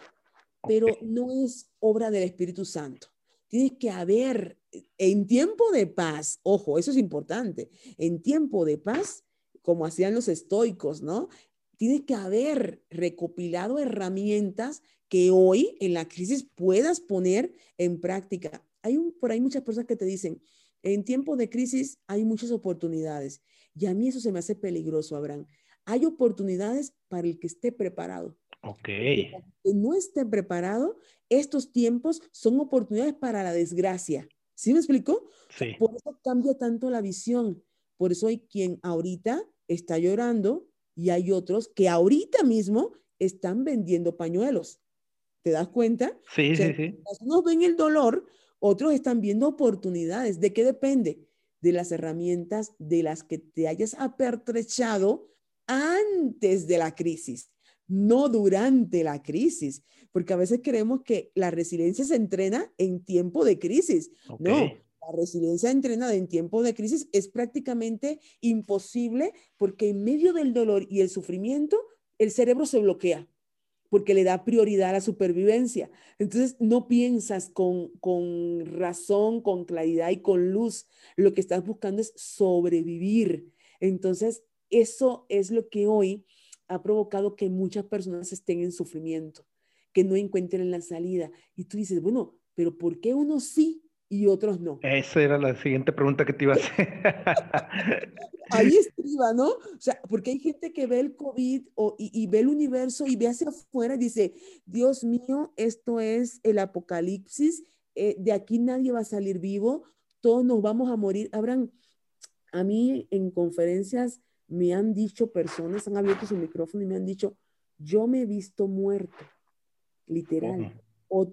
pero no es obra del Espíritu Santo. Tienes que haber, en tiempo de paz, ojo, eso es importante, en tiempo de paz, como hacían los estoicos, ¿no? Tienes que haber recopilado herramientas que hoy en la crisis puedas poner en práctica. Hay un, por ahí muchas personas que te dicen, en tiempos de crisis hay muchas oportunidades y a mí eso se me hace peligroso, Abraham. Hay oportunidades para el que esté preparado. Ok. que no esté preparado, estos tiempos son oportunidades para la desgracia. ¿Sí me explico? Sí. Por eso cambia tanto la visión. Por eso hay quien ahorita está llorando y hay otros que ahorita mismo están vendiendo pañuelos. ¿Te das cuenta? Sí, sí, sí. Unos ven el dolor, otros están viendo oportunidades. ¿De qué depende? De las herramientas de las que te hayas apertrechado antes de la crisis, no durante la crisis, porque a veces creemos que la resiliencia se entrena en tiempo de crisis. No, la resiliencia entrenada en tiempo de crisis es prácticamente imposible porque en medio del dolor y el sufrimiento, el cerebro se bloquea porque le da prioridad a la supervivencia. Entonces, no piensas con, con razón, con claridad y con luz. Lo que estás buscando es sobrevivir. Entonces, eso es lo que hoy ha provocado que muchas personas estén en sufrimiento, que no encuentren la salida. Y tú dices, bueno, pero ¿por qué unos sí y otros no? Esa era la siguiente pregunta que te iba a hacer. Ahí estriba, ¿no? O sea, porque hay gente que ve el COVID o, y, y ve el universo y ve hacia afuera y dice, Dios mío, esto es el apocalipsis, eh, de aquí nadie va a salir vivo, todos nos vamos a morir. Habrán, a mí en conferencias me han dicho personas, han abierto su micrófono y me han dicho, yo me he visto muerto, literal,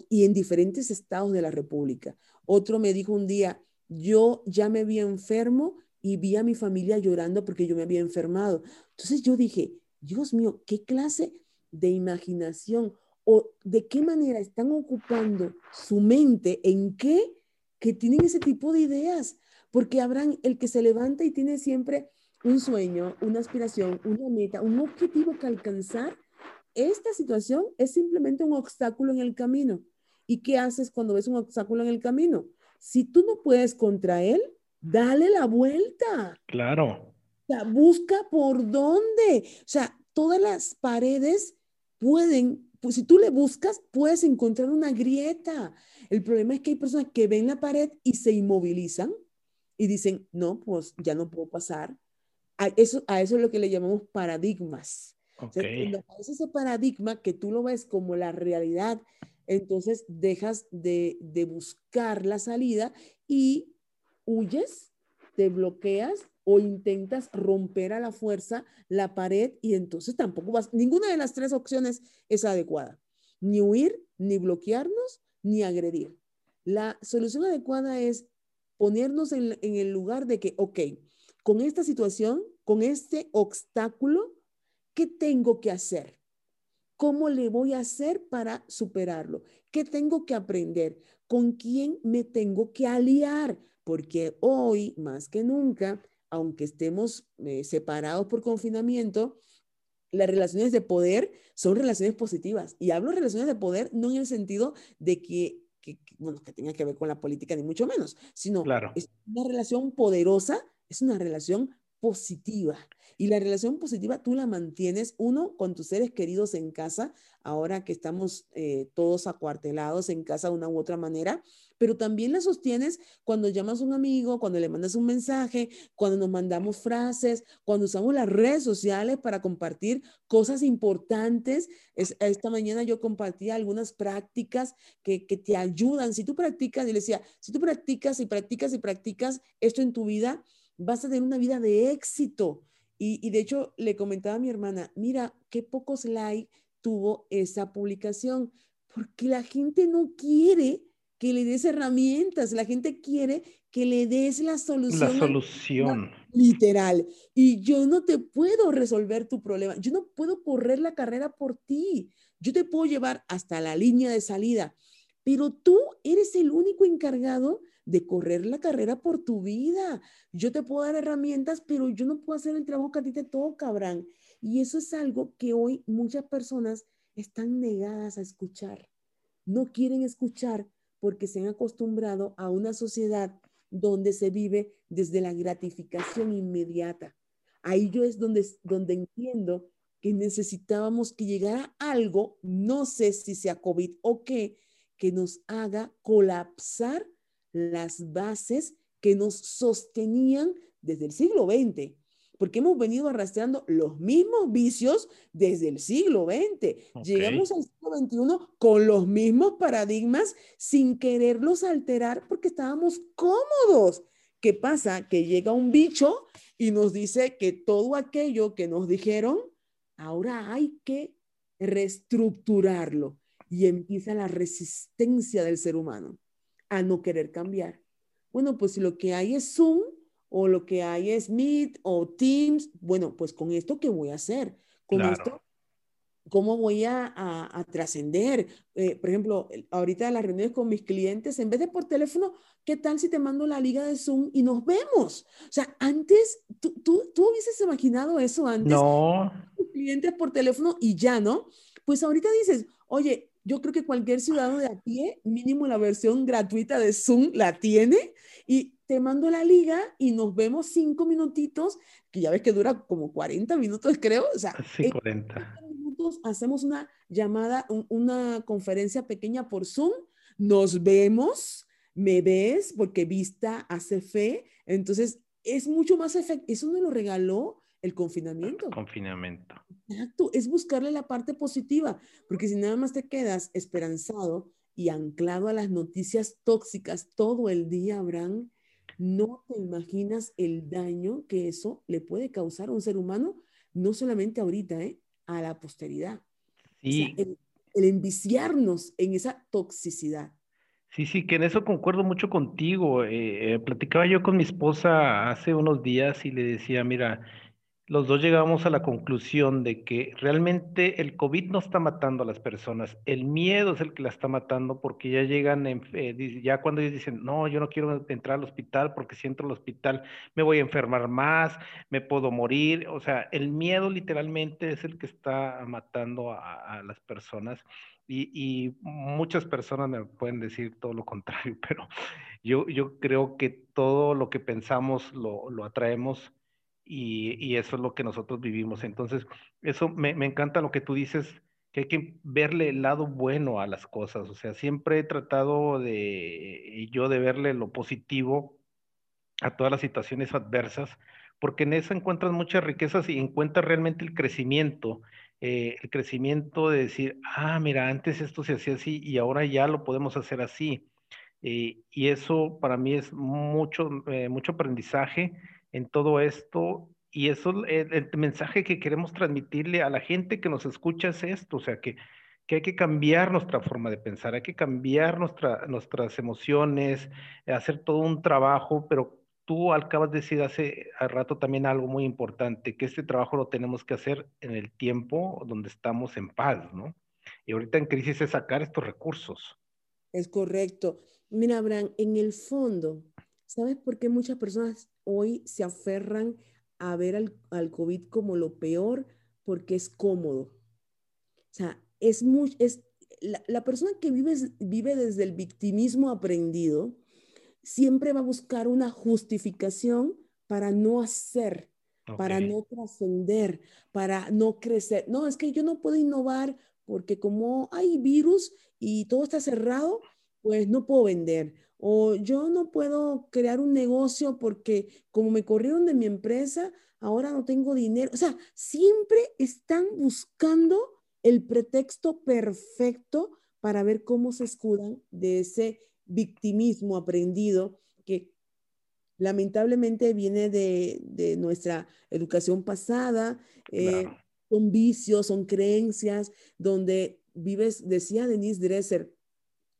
y en diferentes estados de la República. Otro me dijo un día, yo ya me vi enfermo y vi a mi familia llorando porque yo me había enfermado. Entonces yo dije, Dios mío, ¿qué clase de imaginación o de qué manera están ocupando su mente en qué que tienen ese tipo de ideas? Porque habrán el que se levanta y tiene siempre un sueño, una aspiración, una meta, un objetivo que alcanzar. Esta situación es simplemente un obstáculo en el camino. ¿Y qué haces cuando ves un obstáculo en el camino? Si tú no puedes contra él, dale la vuelta. Claro. O sea, busca por dónde. O sea, todas las paredes pueden, pues si tú le buscas, puedes encontrar una grieta. El problema es que hay personas que ven la pared y se inmovilizan y dicen, no, pues ya no puedo pasar. A eso, a eso es lo que le llamamos paradigmas. Cuando aparece ese paradigma que tú lo ves como la realidad, entonces dejas de, de buscar la salida y huyes, te bloqueas o intentas romper a la fuerza la pared y entonces tampoco vas, ninguna de las tres opciones es adecuada. Ni huir, ni bloquearnos, ni agredir. La solución adecuada es ponernos en, en el lugar de que, ok, con esta situación, con este obstáculo, ¿qué tengo que hacer? ¿Cómo le voy a hacer para superarlo? ¿Qué tengo que aprender? ¿Con quién me tengo que aliar? Porque hoy, más que nunca, aunque estemos eh, separados por confinamiento, las relaciones de poder son relaciones positivas. Y hablo de relaciones de poder no en el sentido de que, que, que, bueno, que tenga que ver con la política, ni mucho menos, sino Claro. es una relación poderosa, es una relación positiva. Y la relación positiva tú la mantienes, uno, con tus seres queridos en casa, ahora que estamos eh, todos acuartelados en casa de una u otra manera, pero también la sostienes cuando llamas a un amigo, cuando le mandas un mensaje, cuando nos mandamos frases, cuando usamos las redes sociales para compartir cosas importantes. Es, esta mañana yo compartía algunas prácticas que, que te ayudan. Si tú practicas, y le decía, si tú practicas y practicas y practicas esto en tu vida, vas a tener una vida de éxito. Y, y, de hecho le comentaba a mi hermana, mira, qué pocos likes tuvo esa publicación, porque la gente no quiere que le des herramientas, la gente quiere que le des la solución. La solución. Literal. Y yo no te puedo resolver tu problema, yo no puedo correr la carrera por ti, yo te puedo llevar hasta la línea de salida, pero tú eres el único encargado de correr la carrera por tu vida. Yo te puedo dar herramientas, pero yo no puedo hacer el trabajo que a ti te toca, Abraham. Y eso es algo que hoy muchas personas están negadas a escuchar. No quieren escuchar porque se han acostumbrado a una sociedad donde se vive desde la gratificación inmediata. Ahí yo es donde, donde entiendo que necesitábamos que llegara algo, no sé si sea COVID o qué, que nos haga colapsar las bases que nos sostenían desde el siglo XX, porque hemos venido arrastrando los mismos vicios desde el siglo XX. Llegamos al siglo XXI con los mismos paradigmas sin quererlos alterar porque estábamos cómodos. ¿Qué pasa? Que llega un bicho y nos dice que todo aquello que nos dijeron, ahora hay que reestructurarlo y empieza la resistencia del ser humano a no querer cambiar. Bueno, pues si lo que hay es Zoom o lo que hay es Meet o Teams, bueno, pues con esto, ¿qué voy a hacer? Con esto, ¿cómo voy a, a, trascender? Eh, por ejemplo, ahorita las reuniones con mis clientes, en vez de por teléfono, ¿qué tal si te mando la liga de Zoom y nos vemos? O sea, antes, ¿tú, tú, tú hubieses imaginado eso antes? No. Clientes por teléfono y ya, ¿no? Pues ahorita dices, oye, yo creo que cualquier ciudadano de a pie, mínimo la versión gratuita de Zoom la tiene y te mando la liga y nos vemos cinco minutitos, que ya ves que dura como 40 minutos, creo. O sea, sí, 40. minutos hacemos una llamada, una conferencia pequeña por Zoom, nos vemos, me ves, porque vista hace fe. Entonces, es mucho más efectivo. Eso me lo regaló el confinamiento. El confinamiento. Exacto, es buscarle la parte positiva, porque si nada más te quedas esperanzado y anclado a las noticias tóxicas todo el día, Abraham, no te imaginas el daño que eso le puede causar a un ser humano, no solamente ahorita, ¿eh? a la posteridad. Sí. el, enviciarnos en esa toxicidad. Sí, sí, que en eso concuerdo mucho contigo. Eh, eh, platicaba yo con mi esposa hace unos días y le decía, mira, los dos llegamos a la conclusión de que realmente el COVID no está matando a las personas, el miedo es el que la está matando porque ya llegan, eh, ya cuando ellos dicen, no, yo no quiero entrar al hospital porque si entro al hospital me voy a enfermar más, me puedo morir, o sea, el miedo literalmente es el que está matando a, las personas. Y, muchas personas me pueden decir todo lo contrario, pero yo, yo creo que todo lo que pensamos lo, lo atraemos y, eso es lo que nosotros vivimos. Entonces, eso me, encanta lo que tú dices, que hay que verle el lado bueno a las cosas. O sea, siempre he tratado de yo de verle lo positivo a todas las situaciones adversas, porque en eso encuentras muchas riquezas y encuentras realmente el crecimiento. Eh, el crecimiento de decir, ah, mira, antes esto se hacía así y ahora ya lo podemos hacer así. Eh, y eso para mí es mucho, eh, mucho aprendizaje en todo esto. Y eso, el, el, mensaje que queremos transmitirle a la gente que nos escucha es esto, o sea, que, que hay que cambiar nuestra forma de pensar, hay que cambiar nuestra, nuestras emociones, hacer todo un trabajo, pero tú acabas de decir hace rato también algo muy importante, que este trabajo lo tenemos que hacer en el tiempo donde estamos en paz, ¿no? Y ahorita en crisis es sacar estos recursos. Es correcto. Mira, Abraham, en el fondo, ¿sabes por qué muchas personas hoy se aferran a ver al, COVID como lo peor porque es cómodo. O sea, es muy, es, la, persona que vive, vive desde el victimismo aprendido siempre va a buscar una justificación para no hacer, para no trascender, para no crecer. No, es que yo no puedo innovar porque como hay virus y todo está cerrado, pues no puedo vender o yo no puedo crear un negocio porque como me corrieron de mi empresa, ahora no tengo dinero. O sea, siempre están buscando el pretexto perfecto para ver cómo se escudan de ese victimismo aprendido que lamentablemente viene de, nuestra educación pasada, eh, son vicios, son creencias, donde vives, decía Denise Dresser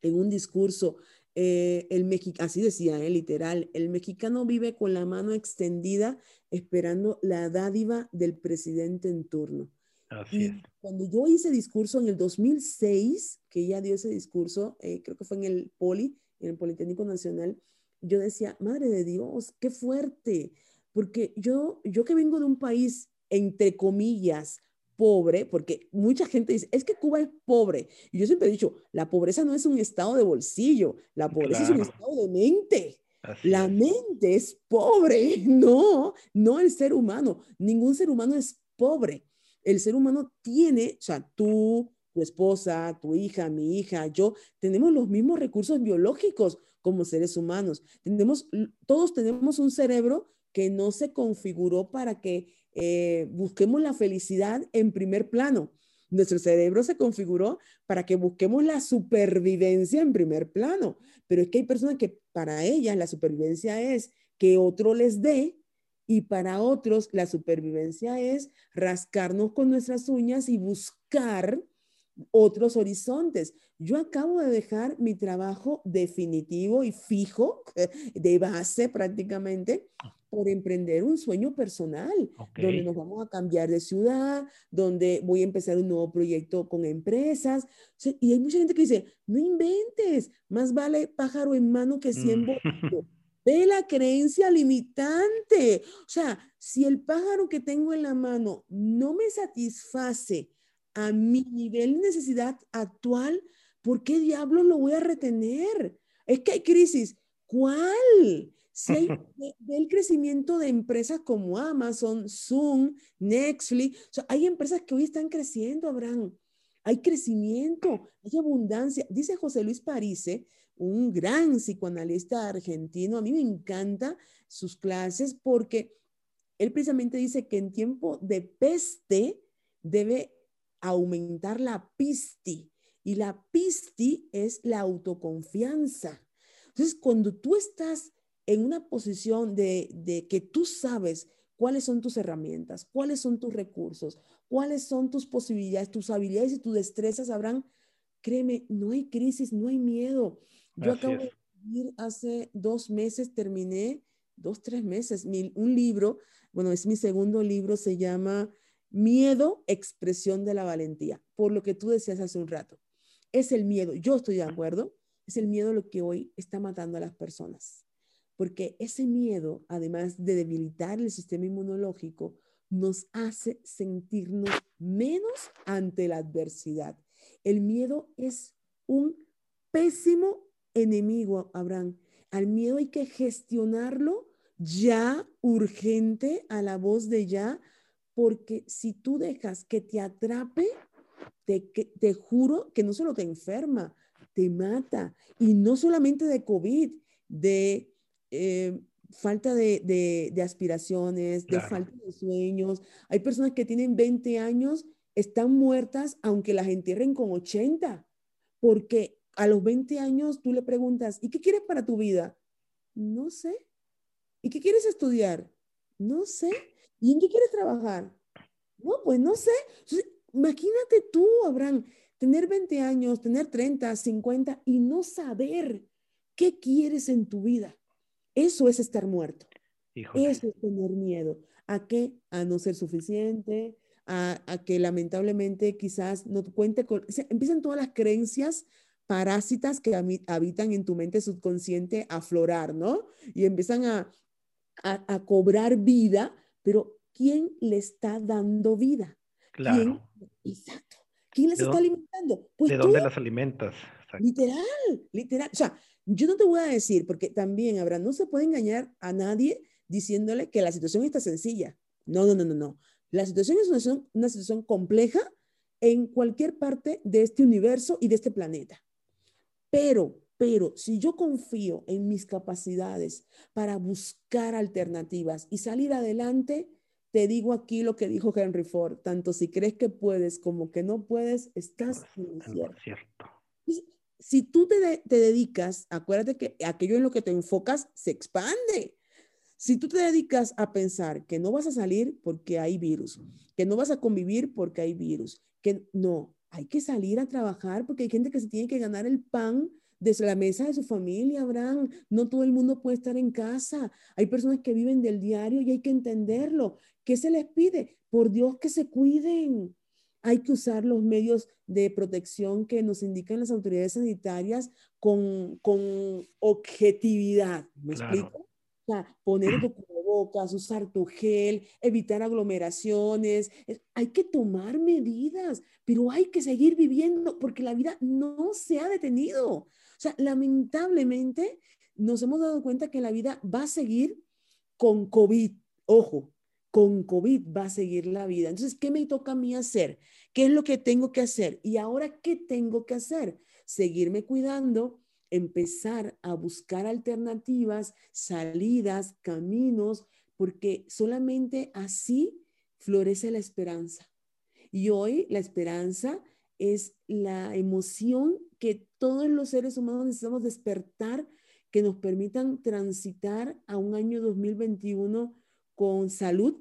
en un discurso, eh, el así decía, eh, literal, el mexicano vive con la mano extendida esperando la dádiva del presidente en turno. Así es. Cuando yo hice discurso en el 2006, que ella dio ese discurso, eh, creo que fue en el Poli, en el Politécnico Nacional, yo decía, madre de Dios, qué fuerte, porque yo, yo que vengo de un país, entre comillas, pobre, porque mucha gente dice, es que Cuba es pobre. Y yo siempre he dicho, la pobreza no es un estado de bolsillo, la pobreza es un estado de mente. la mente es pobre, no, no el ser humano. Ningún ser humano es pobre. El ser humano tiene, o sea, tú, tu esposa, tu hija, mi hija, yo, tenemos los mismos recursos biológicos como seres humanos. Tenemos, todos tenemos un cerebro que no se configuró para que eh, busquemos la felicidad en primer plano. Nuestro cerebro se configuró para que busquemos la supervivencia en primer plano. Pero es que hay personas que para ellas la supervivencia es que otro les dé y para otros la supervivencia es rascarnos con nuestras uñas y buscar otros horizontes. Yo acabo de dejar mi trabajo definitivo y fijo, de base prácticamente, por emprender un sueño personal, donde nos vamos a cambiar de ciudad, donde voy a empezar un nuevo proyecto con empresas. y hay mucha gente que dice, no inventes, más vale pájaro en mano que cien mm. Ve la creencia limitante. O sea, si el pájaro que tengo en la mano no me satisface a mi nivel de necesidad actual, ¿por qué diablos lo voy a retener? Es que hay crisis. ¿Cuál? Si hay el crecimiento de empresas como Amazon, Zoom, Netflix, o sea, hay empresas que hoy están creciendo, Abraham. Hay crecimiento, hay abundancia. Dice José Luis Parise, un gran psicoanalista argentino, a mí me encanta sus clases porque él precisamente dice que en tiempo de peste debe aumentar la pisti y la pisti es la autoconfianza. Entonces, cuando tú estás en una posición de, que tú sabes cuáles son tus herramientas, cuáles son tus recursos, cuáles son tus posibilidades, tus habilidades y tus destrezas, Abraham, créeme, no hay crisis, no hay miedo. Yo acabo de vivir hace dos meses, terminé, dos, tres meses, un libro, bueno, es mi segundo libro, se llama Miedo, expresión de la valentía, por lo que tú decías hace un rato. Es el miedo, yo estoy de acuerdo, es el miedo lo que hoy está matando a las personas porque ese miedo, además de debilitar el sistema inmunológico, nos hace sentirnos menos ante la adversidad. El miedo es un pésimo enemigo, Abraham. Al miedo hay que gestionarlo ya urgente, a la voz de ya, porque si tú dejas que te atrape, te, te juro que no solo te enferma, te mata. Y no solamente de COVID, de eh, falta de, aspiraciones, de falta de sueños. Hay personas que tienen 20 años, están muertas aunque las entierren con 80, porque a los 20 años tú le preguntas, ¿y qué quieres para tu vida? No sé. ¿Y qué quieres estudiar? No sé. ¿Y en qué quieres trabajar? No, pues no sé. imagínate tú, Abraham, tener 20 años, tener 30, 50 y no saber qué quieres en tu vida. Eso es estar muerto. Eso es tener miedo. ¿A qué? A no ser suficiente, a, que lamentablemente quizás no cuente con... empiezan todas las creencias parásitas que habitan en tu mente subconsciente a florar, ¿no? Y empiezan a, a, cobrar vida, pero ¿quién le está dando vida? Claro. ¿Quién? Exacto. ¿Quién les está alimentando? Pues ¿De dónde las alimentas? Literal, literal. O sea, yo no te voy a decir, porque también, habrá, no se puede engañar a nadie diciéndole que la situación está sencilla. No, no, no, no, no. La situación es una situación, una situación compleja en cualquier parte de este universo y de este planeta. Pero, pero, si yo confío en mis capacidades para buscar alternativas y salir adelante, te digo aquí lo que dijo Henry Ford, tanto si crees que puedes como que no puedes, estás en cierto si tú te, dedicas, acuérdate que aquello en lo que te enfocas se expande. Si tú te dedicas a pensar que no vas a salir porque hay virus, que no vas a convivir porque hay virus, que no, hay que salir a trabajar porque hay gente que se tiene que ganar el pan desde la mesa de su familia, Abraham. No todo el mundo puede estar en casa. Hay personas que viven del diario y hay que entenderlo. ¿Qué se les pide? Por Dios que se cuiden hay que usar los medios de protección que nos indican las autoridades sanitarias con, objetividad. ¿Me explico? O sea, poner tu cubrebocas, usar tu gel, evitar aglomeraciones. Hay que tomar medidas, pero hay que seguir viviendo porque la vida no se ha detenido. O sea, lamentablemente nos hemos dado cuenta que la vida va a seguir con COVID. Ojo, con COVID va a seguir la vida. Entonces, ¿qué me toca a mí hacer? ¿Qué es lo que tengo que hacer? Y ahora, ¿qué tengo que hacer? Seguirme cuidando, empezar a buscar alternativas, salidas, caminos, porque solamente así florece la esperanza. Y hoy la esperanza es la emoción que todos los seres humanos necesitamos despertar, que nos permitan transitar a un año 2021 con salud,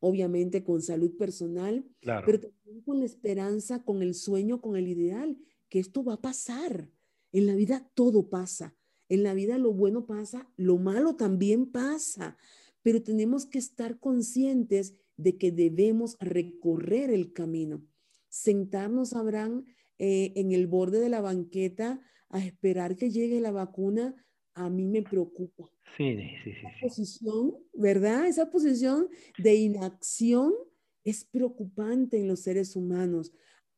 obviamente con salud personal, pero también con la esperanza, con el sueño, con el ideal, que esto va a pasar. En la vida todo pasa. En la vida lo bueno pasa, lo malo también pasa, pero tenemos que estar conscientes de que debemos recorrer el camino. Sentarnos, Abraham, eh, en el borde de la banqueta a esperar que llegue la vacuna, a mí me preocupa. Sí, sí, sí. Esa posición, ¿verdad? Esa posición de inacción es preocupante en los seres humanos.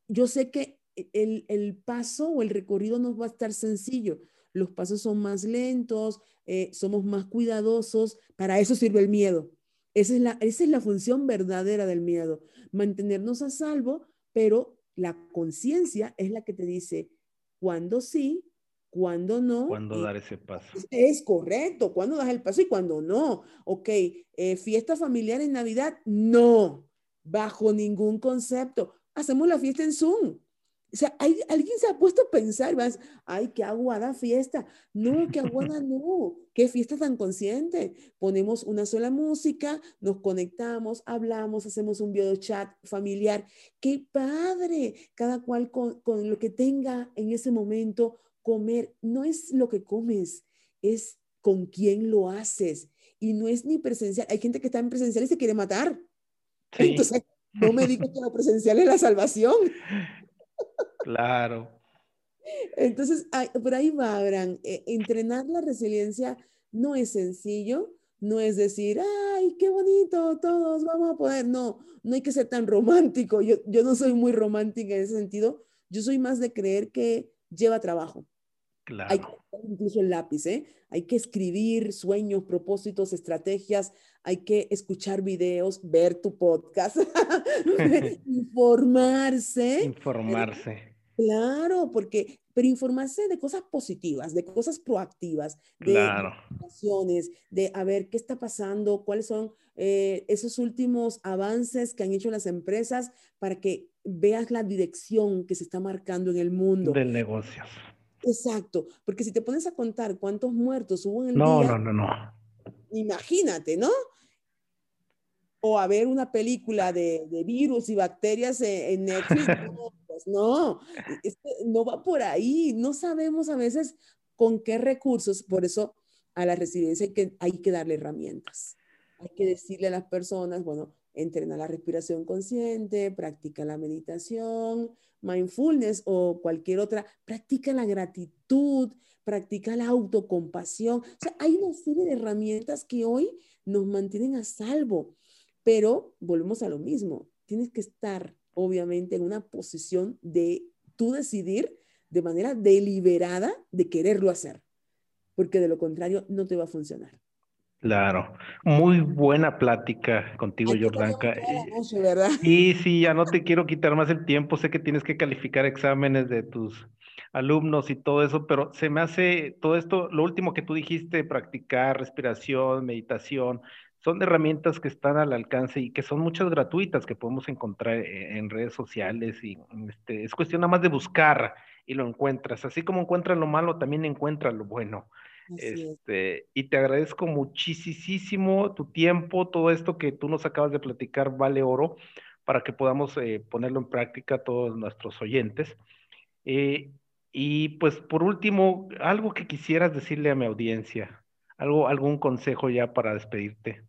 Yo sé que el, el paso o el recorrido no va a estar sencillo. Los pasos son más lentos, eh, somos más cuidadosos. Para eso sirve el miedo. Esa es, la, esa es la función verdadera del miedo, mantenernos a salvo, pero la conciencia es la que te dice cuándo sí cuando no. Cuando dar ese paso. Es correcto, cuando das el paso y cuando no. Ok, eh, fiesta familiar en Navidad, no, bajo ningún concepto. Hacemos la fiesta en Zoom. O sea, ¿hay, alguien se ha puesto a pensar, vas, ay, qué aguada fiesta. No, qué aguada no. Qué fiesta tan consciente. Ponemos una sola música, nos conectamos, hablamos, hacemos un video chat familiar. Qué padre. Cada cual con, con lo que tenga en ese momento comer no es lo que comes, es con quién lo haces. Y no es ni presencial. Hay gente que está en presencial y se quiere matar. Entonces, no me digas que lo presencial es la salvación. Claro. Entonces, por ahí va, Abraham. E, entrenar la resiliencia no es sencillo, no es decir, ay, qué bonito, todos vamos a poder. No, no hay que ser tan romántico. Yo, yo no soy muy romántica en ese sentido. Yo soy más de creer que lleva trabajo. Hay que incluso el lápiz, ¿eh? Hay que escribir sueños, propósitos, estrategias, hay que escuchar videos, ver tu podcast, informarse. Informarse. Claro, porque, pero informarse de cosas positivas, de cosas proactivas, de claro. de a ver qué está pasando, cuáles son eh, esos últimos avances que han hecho las empresas para que veas la dirección que se está marcando en el mundo. Del negocio. Exacto, porque si te pones a contar cuántos muertos hubo en el no, día. No, no, no, Imagínate, ¿no? O a ver una película de, de virus y bacterias en, Netflix. no, pues no, no va por ahí. No sabemos a veces con qué recursos. Por eso a la resiliencia hay que, hay que darle herramientas. Hay que decirle a las personas, bueno, entrena la respiración consciente, practica la meditación, mindfulness o cualquier otra, practica la gratitud, practica la autocompasión. O sea, hay una serie de herramientas que hoy nos mantienen a salvo, pero volvemos a lo mismo. Tienes que estar, obviamente, en una posición de tú decidir de manera deliberada de quererlo hacer, porque de lo contrario no te va a funcionar. Claro, muy buena plática contigo, Jordanka. Y sí, ya no te quiero quitar más el tiempo, sé que tienes que calificar exámenes de tus alumnos y todo eso, pero se me hace todo esto, lo último que tú dijiste, practicar respiración, meditación, son herramientas que están al alcance y que son muchas gratuitas que podemos encontrar e-, en redes sociales y este, es cuestión nada más de buscar y lo encuentras. Así como encuentras lo malo, también encuentras lo bueno. Este, y te agradezco muchísimo tu tiempo, todo esto que tú nos acabas de platicar vale oro para que podamos eh, ponerlo en práctica todos nuestros oyentes. Eh, y pues por último, algo que quisieras decirle a mi audiencia, algo, algún consejo ya para despedirte.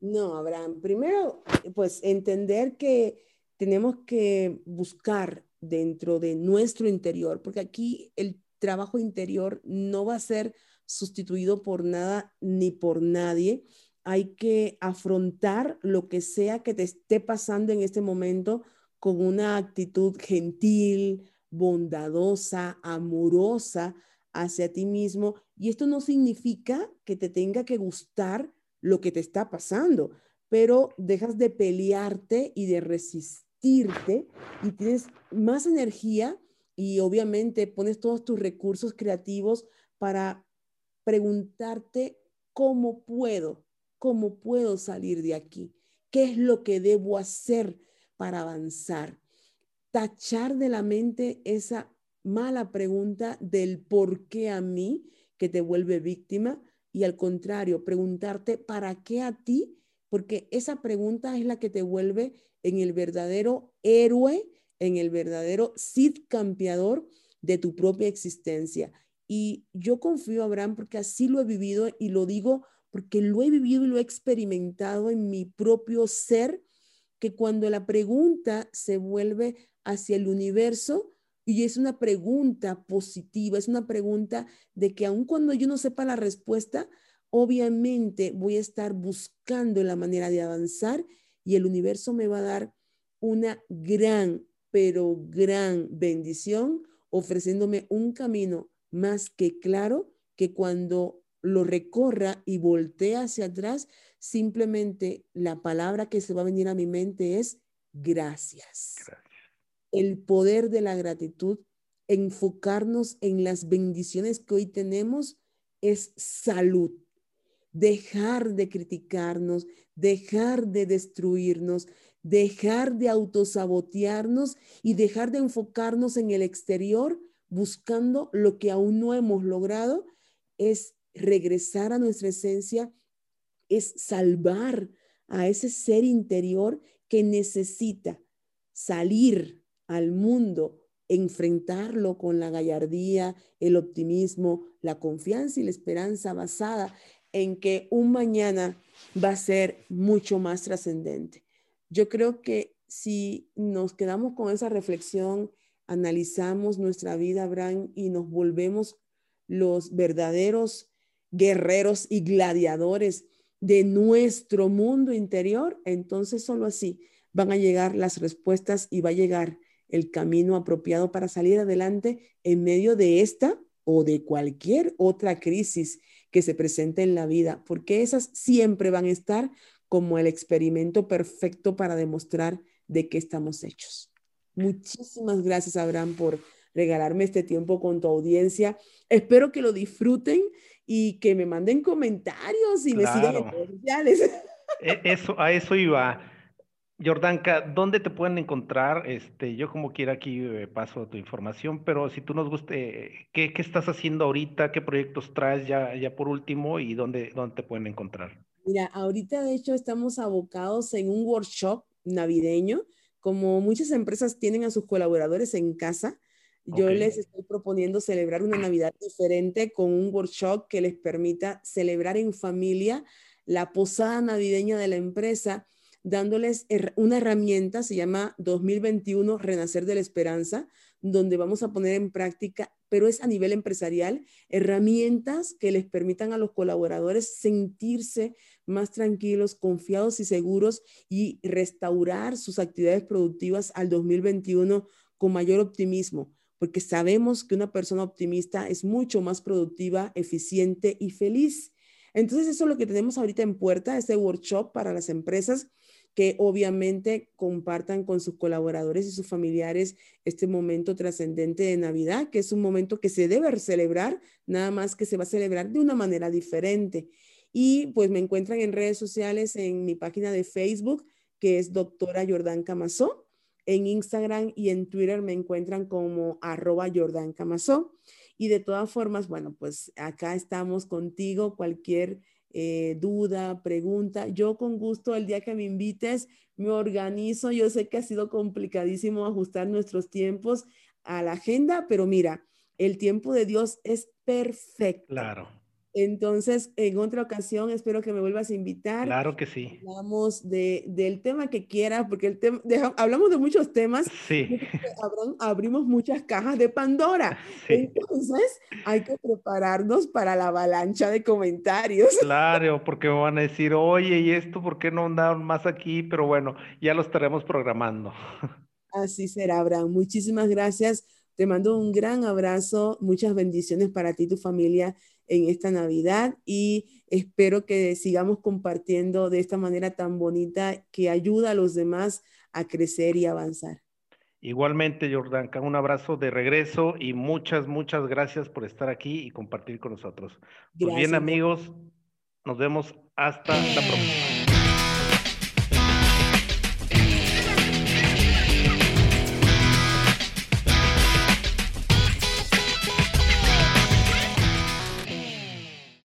No, Abraham, primero, pues entender que tenemos que buscar dentro de nuestro interior, porque aquí el trabajo interior no va a ser sustituido por nada ni por nadie. Hay que afrontar lo que sea que te esté pasando en este momento con una actitud gentil, bondadosa, amorosa hacia ti mismo. Y esto no significa que te tenga que gustar lo que te está pasando, pero dejas de pelearte y de resistirte y tienes más energía y obviamente pones todos tus recursos creativos para preguntarte cómo puedo, cómo puedo salir de aquí, qué es lo que debo hacer para avanzar. Tachar de la mente esa mala pregunta del por qué a mí que te vuelve víctima y al contrario, preguntarte para qué a ti, porque esa pregunta es la que te vuelve en el verdadero héroe, en el verdadero Cid campeador de tu propia existencia. Y yo confío, Abraham, porque así lo he vivido y lo digo porque lo he vivido y lo he experimentado en mi propio ser, que cuando la pregunta se vuelve hacia el universo, y es una pregunta positiva, es una pregunta de que aun cuando yo no sepa la respuesta, obviamente voy a estar buscando la manera de avanzar y el universo me va a dar una gran, pero gran bendición, ofreciéndome un camino más que claro que cuando lo recorra y voltea hacia atrás, simplemente la palabra que se va a venir a mi mente es gracias. gracias el poder de la gratitud, enfocarnos en las bendiciones que hoy tenemos, es salud. Dejar de criticarnos, dejar de destruirnos, dejar de autosabotearnos y dejar de enfocarnos en el exterior buscando lo que aún no hemos logrado, es regresar a nuestra esencia, es salvar a ese ser interior que necesita salir al mundo, enfrentarlo con la gallardía, el optimismo, la confianza y la esperanza basada en que un mañana va a ser mucho más trascendente. Yo creo que si nos quedamos con esa reflexión, analizamos nuestra vida, Abraham, y nos volvemos los verdaderos guerreros y gladiadores de nuestro mundo interior, entonces solo así van a llegar las respuestas y va a llegar el camino apropiado para salir adelante en medio de esta o de cualquier otra crisis que se presente en la vida, porque esas siempre van a estar como el experimento perfecto para demostrar de qué estamos hechos. Muchísimas gracias, Abraham, por regalarme este tiempo con tu audiencia. Espero que lo disfruten y que me manden comentarios y me sigan en redes sociales. E, eso, a eso iba. Jordanka, ¿dónde te pueden encontrar? Este, yo como quiera aquí eh, paso tu información, pero si tú nos guste, ¿qué, ¿qué, estás haciendo ahorita? ¿Qué proyectos traes ya, ya por último y dónde, dónde te pueden encontrar? Mira, ahorita de hecho estamos abocados en un workshop navideño, como muchas empresas tienen a sus colaboradores en casa. Yo les estoy proponiendo celebrar una Navidad diferente con un workshop que les permita celebrar en familia la posada navideña de la empresa dándoles una herramienta, se llama 2021 Renacer de la Esperanza, donde vamos a poner en práctica, pero es a nivel empresarial, herramientas que les permitan a los colaboradores sentirse más tranquilos, confiados y seguros y restaurar sus actividades productivas al 2021 con mayor optimismo, porque sabemos que una persona optimista es mucho más productiva, eficiente y feliz. Entonces, eso es lo que tenemos ahorita en puerta, este workshop para las empresas que obviamente compartan con sus colaboradores y sus familiares este momento trascendente de Navidad, que es un momento que se debe celebrar, nada más que se va a celebrar de una manera diferente. Y pues me encuentran en redes sociales, en mi página de Facebook, que es doctora Jordán Camazó. En Instagram y en Twitter me encuentran como arroba Jordán Camazó. Y de todas formas, bueno, pues acá estamos contigo, cualquier eh, duda, pregunta. Yo con gusto el día que me invites me organizo. Yo sé que ha sido complicadísimo ajustar nuestros tiempos a la agenda, pero mira, el tiempo de Dios es perfecto. Claro. Entonces, en otra ocasión, espero que me vuelvas a invitar. Claro que sí. Hablamos de, del tema que quieras, porque el tema, hablamos de muchos temas. Sí. abrimos muchas cajas de Pandora. Entonces, hay que prepararnos para la avalancha de comentarios. Claro, porque me van a decir, oye, ¿y esto por qué no andaron más aquí? Pero bueno, ya lo estaremos programando. Así será, Abraham. Muchísimas gracias Te mando un gran abrazo, muchas bendiciones para ti y tu familia en esta Navidad y espero que sigamos compartiendo de esta manera tan bonita que ayuda a los demás a crecer y avanzar. Igualmente, Jordan, un abrazo de regreso y muchas, muchas gracias por estar aquí y compartir con nosotros. Pues bien, amigos, nos vemos hasta la próxima.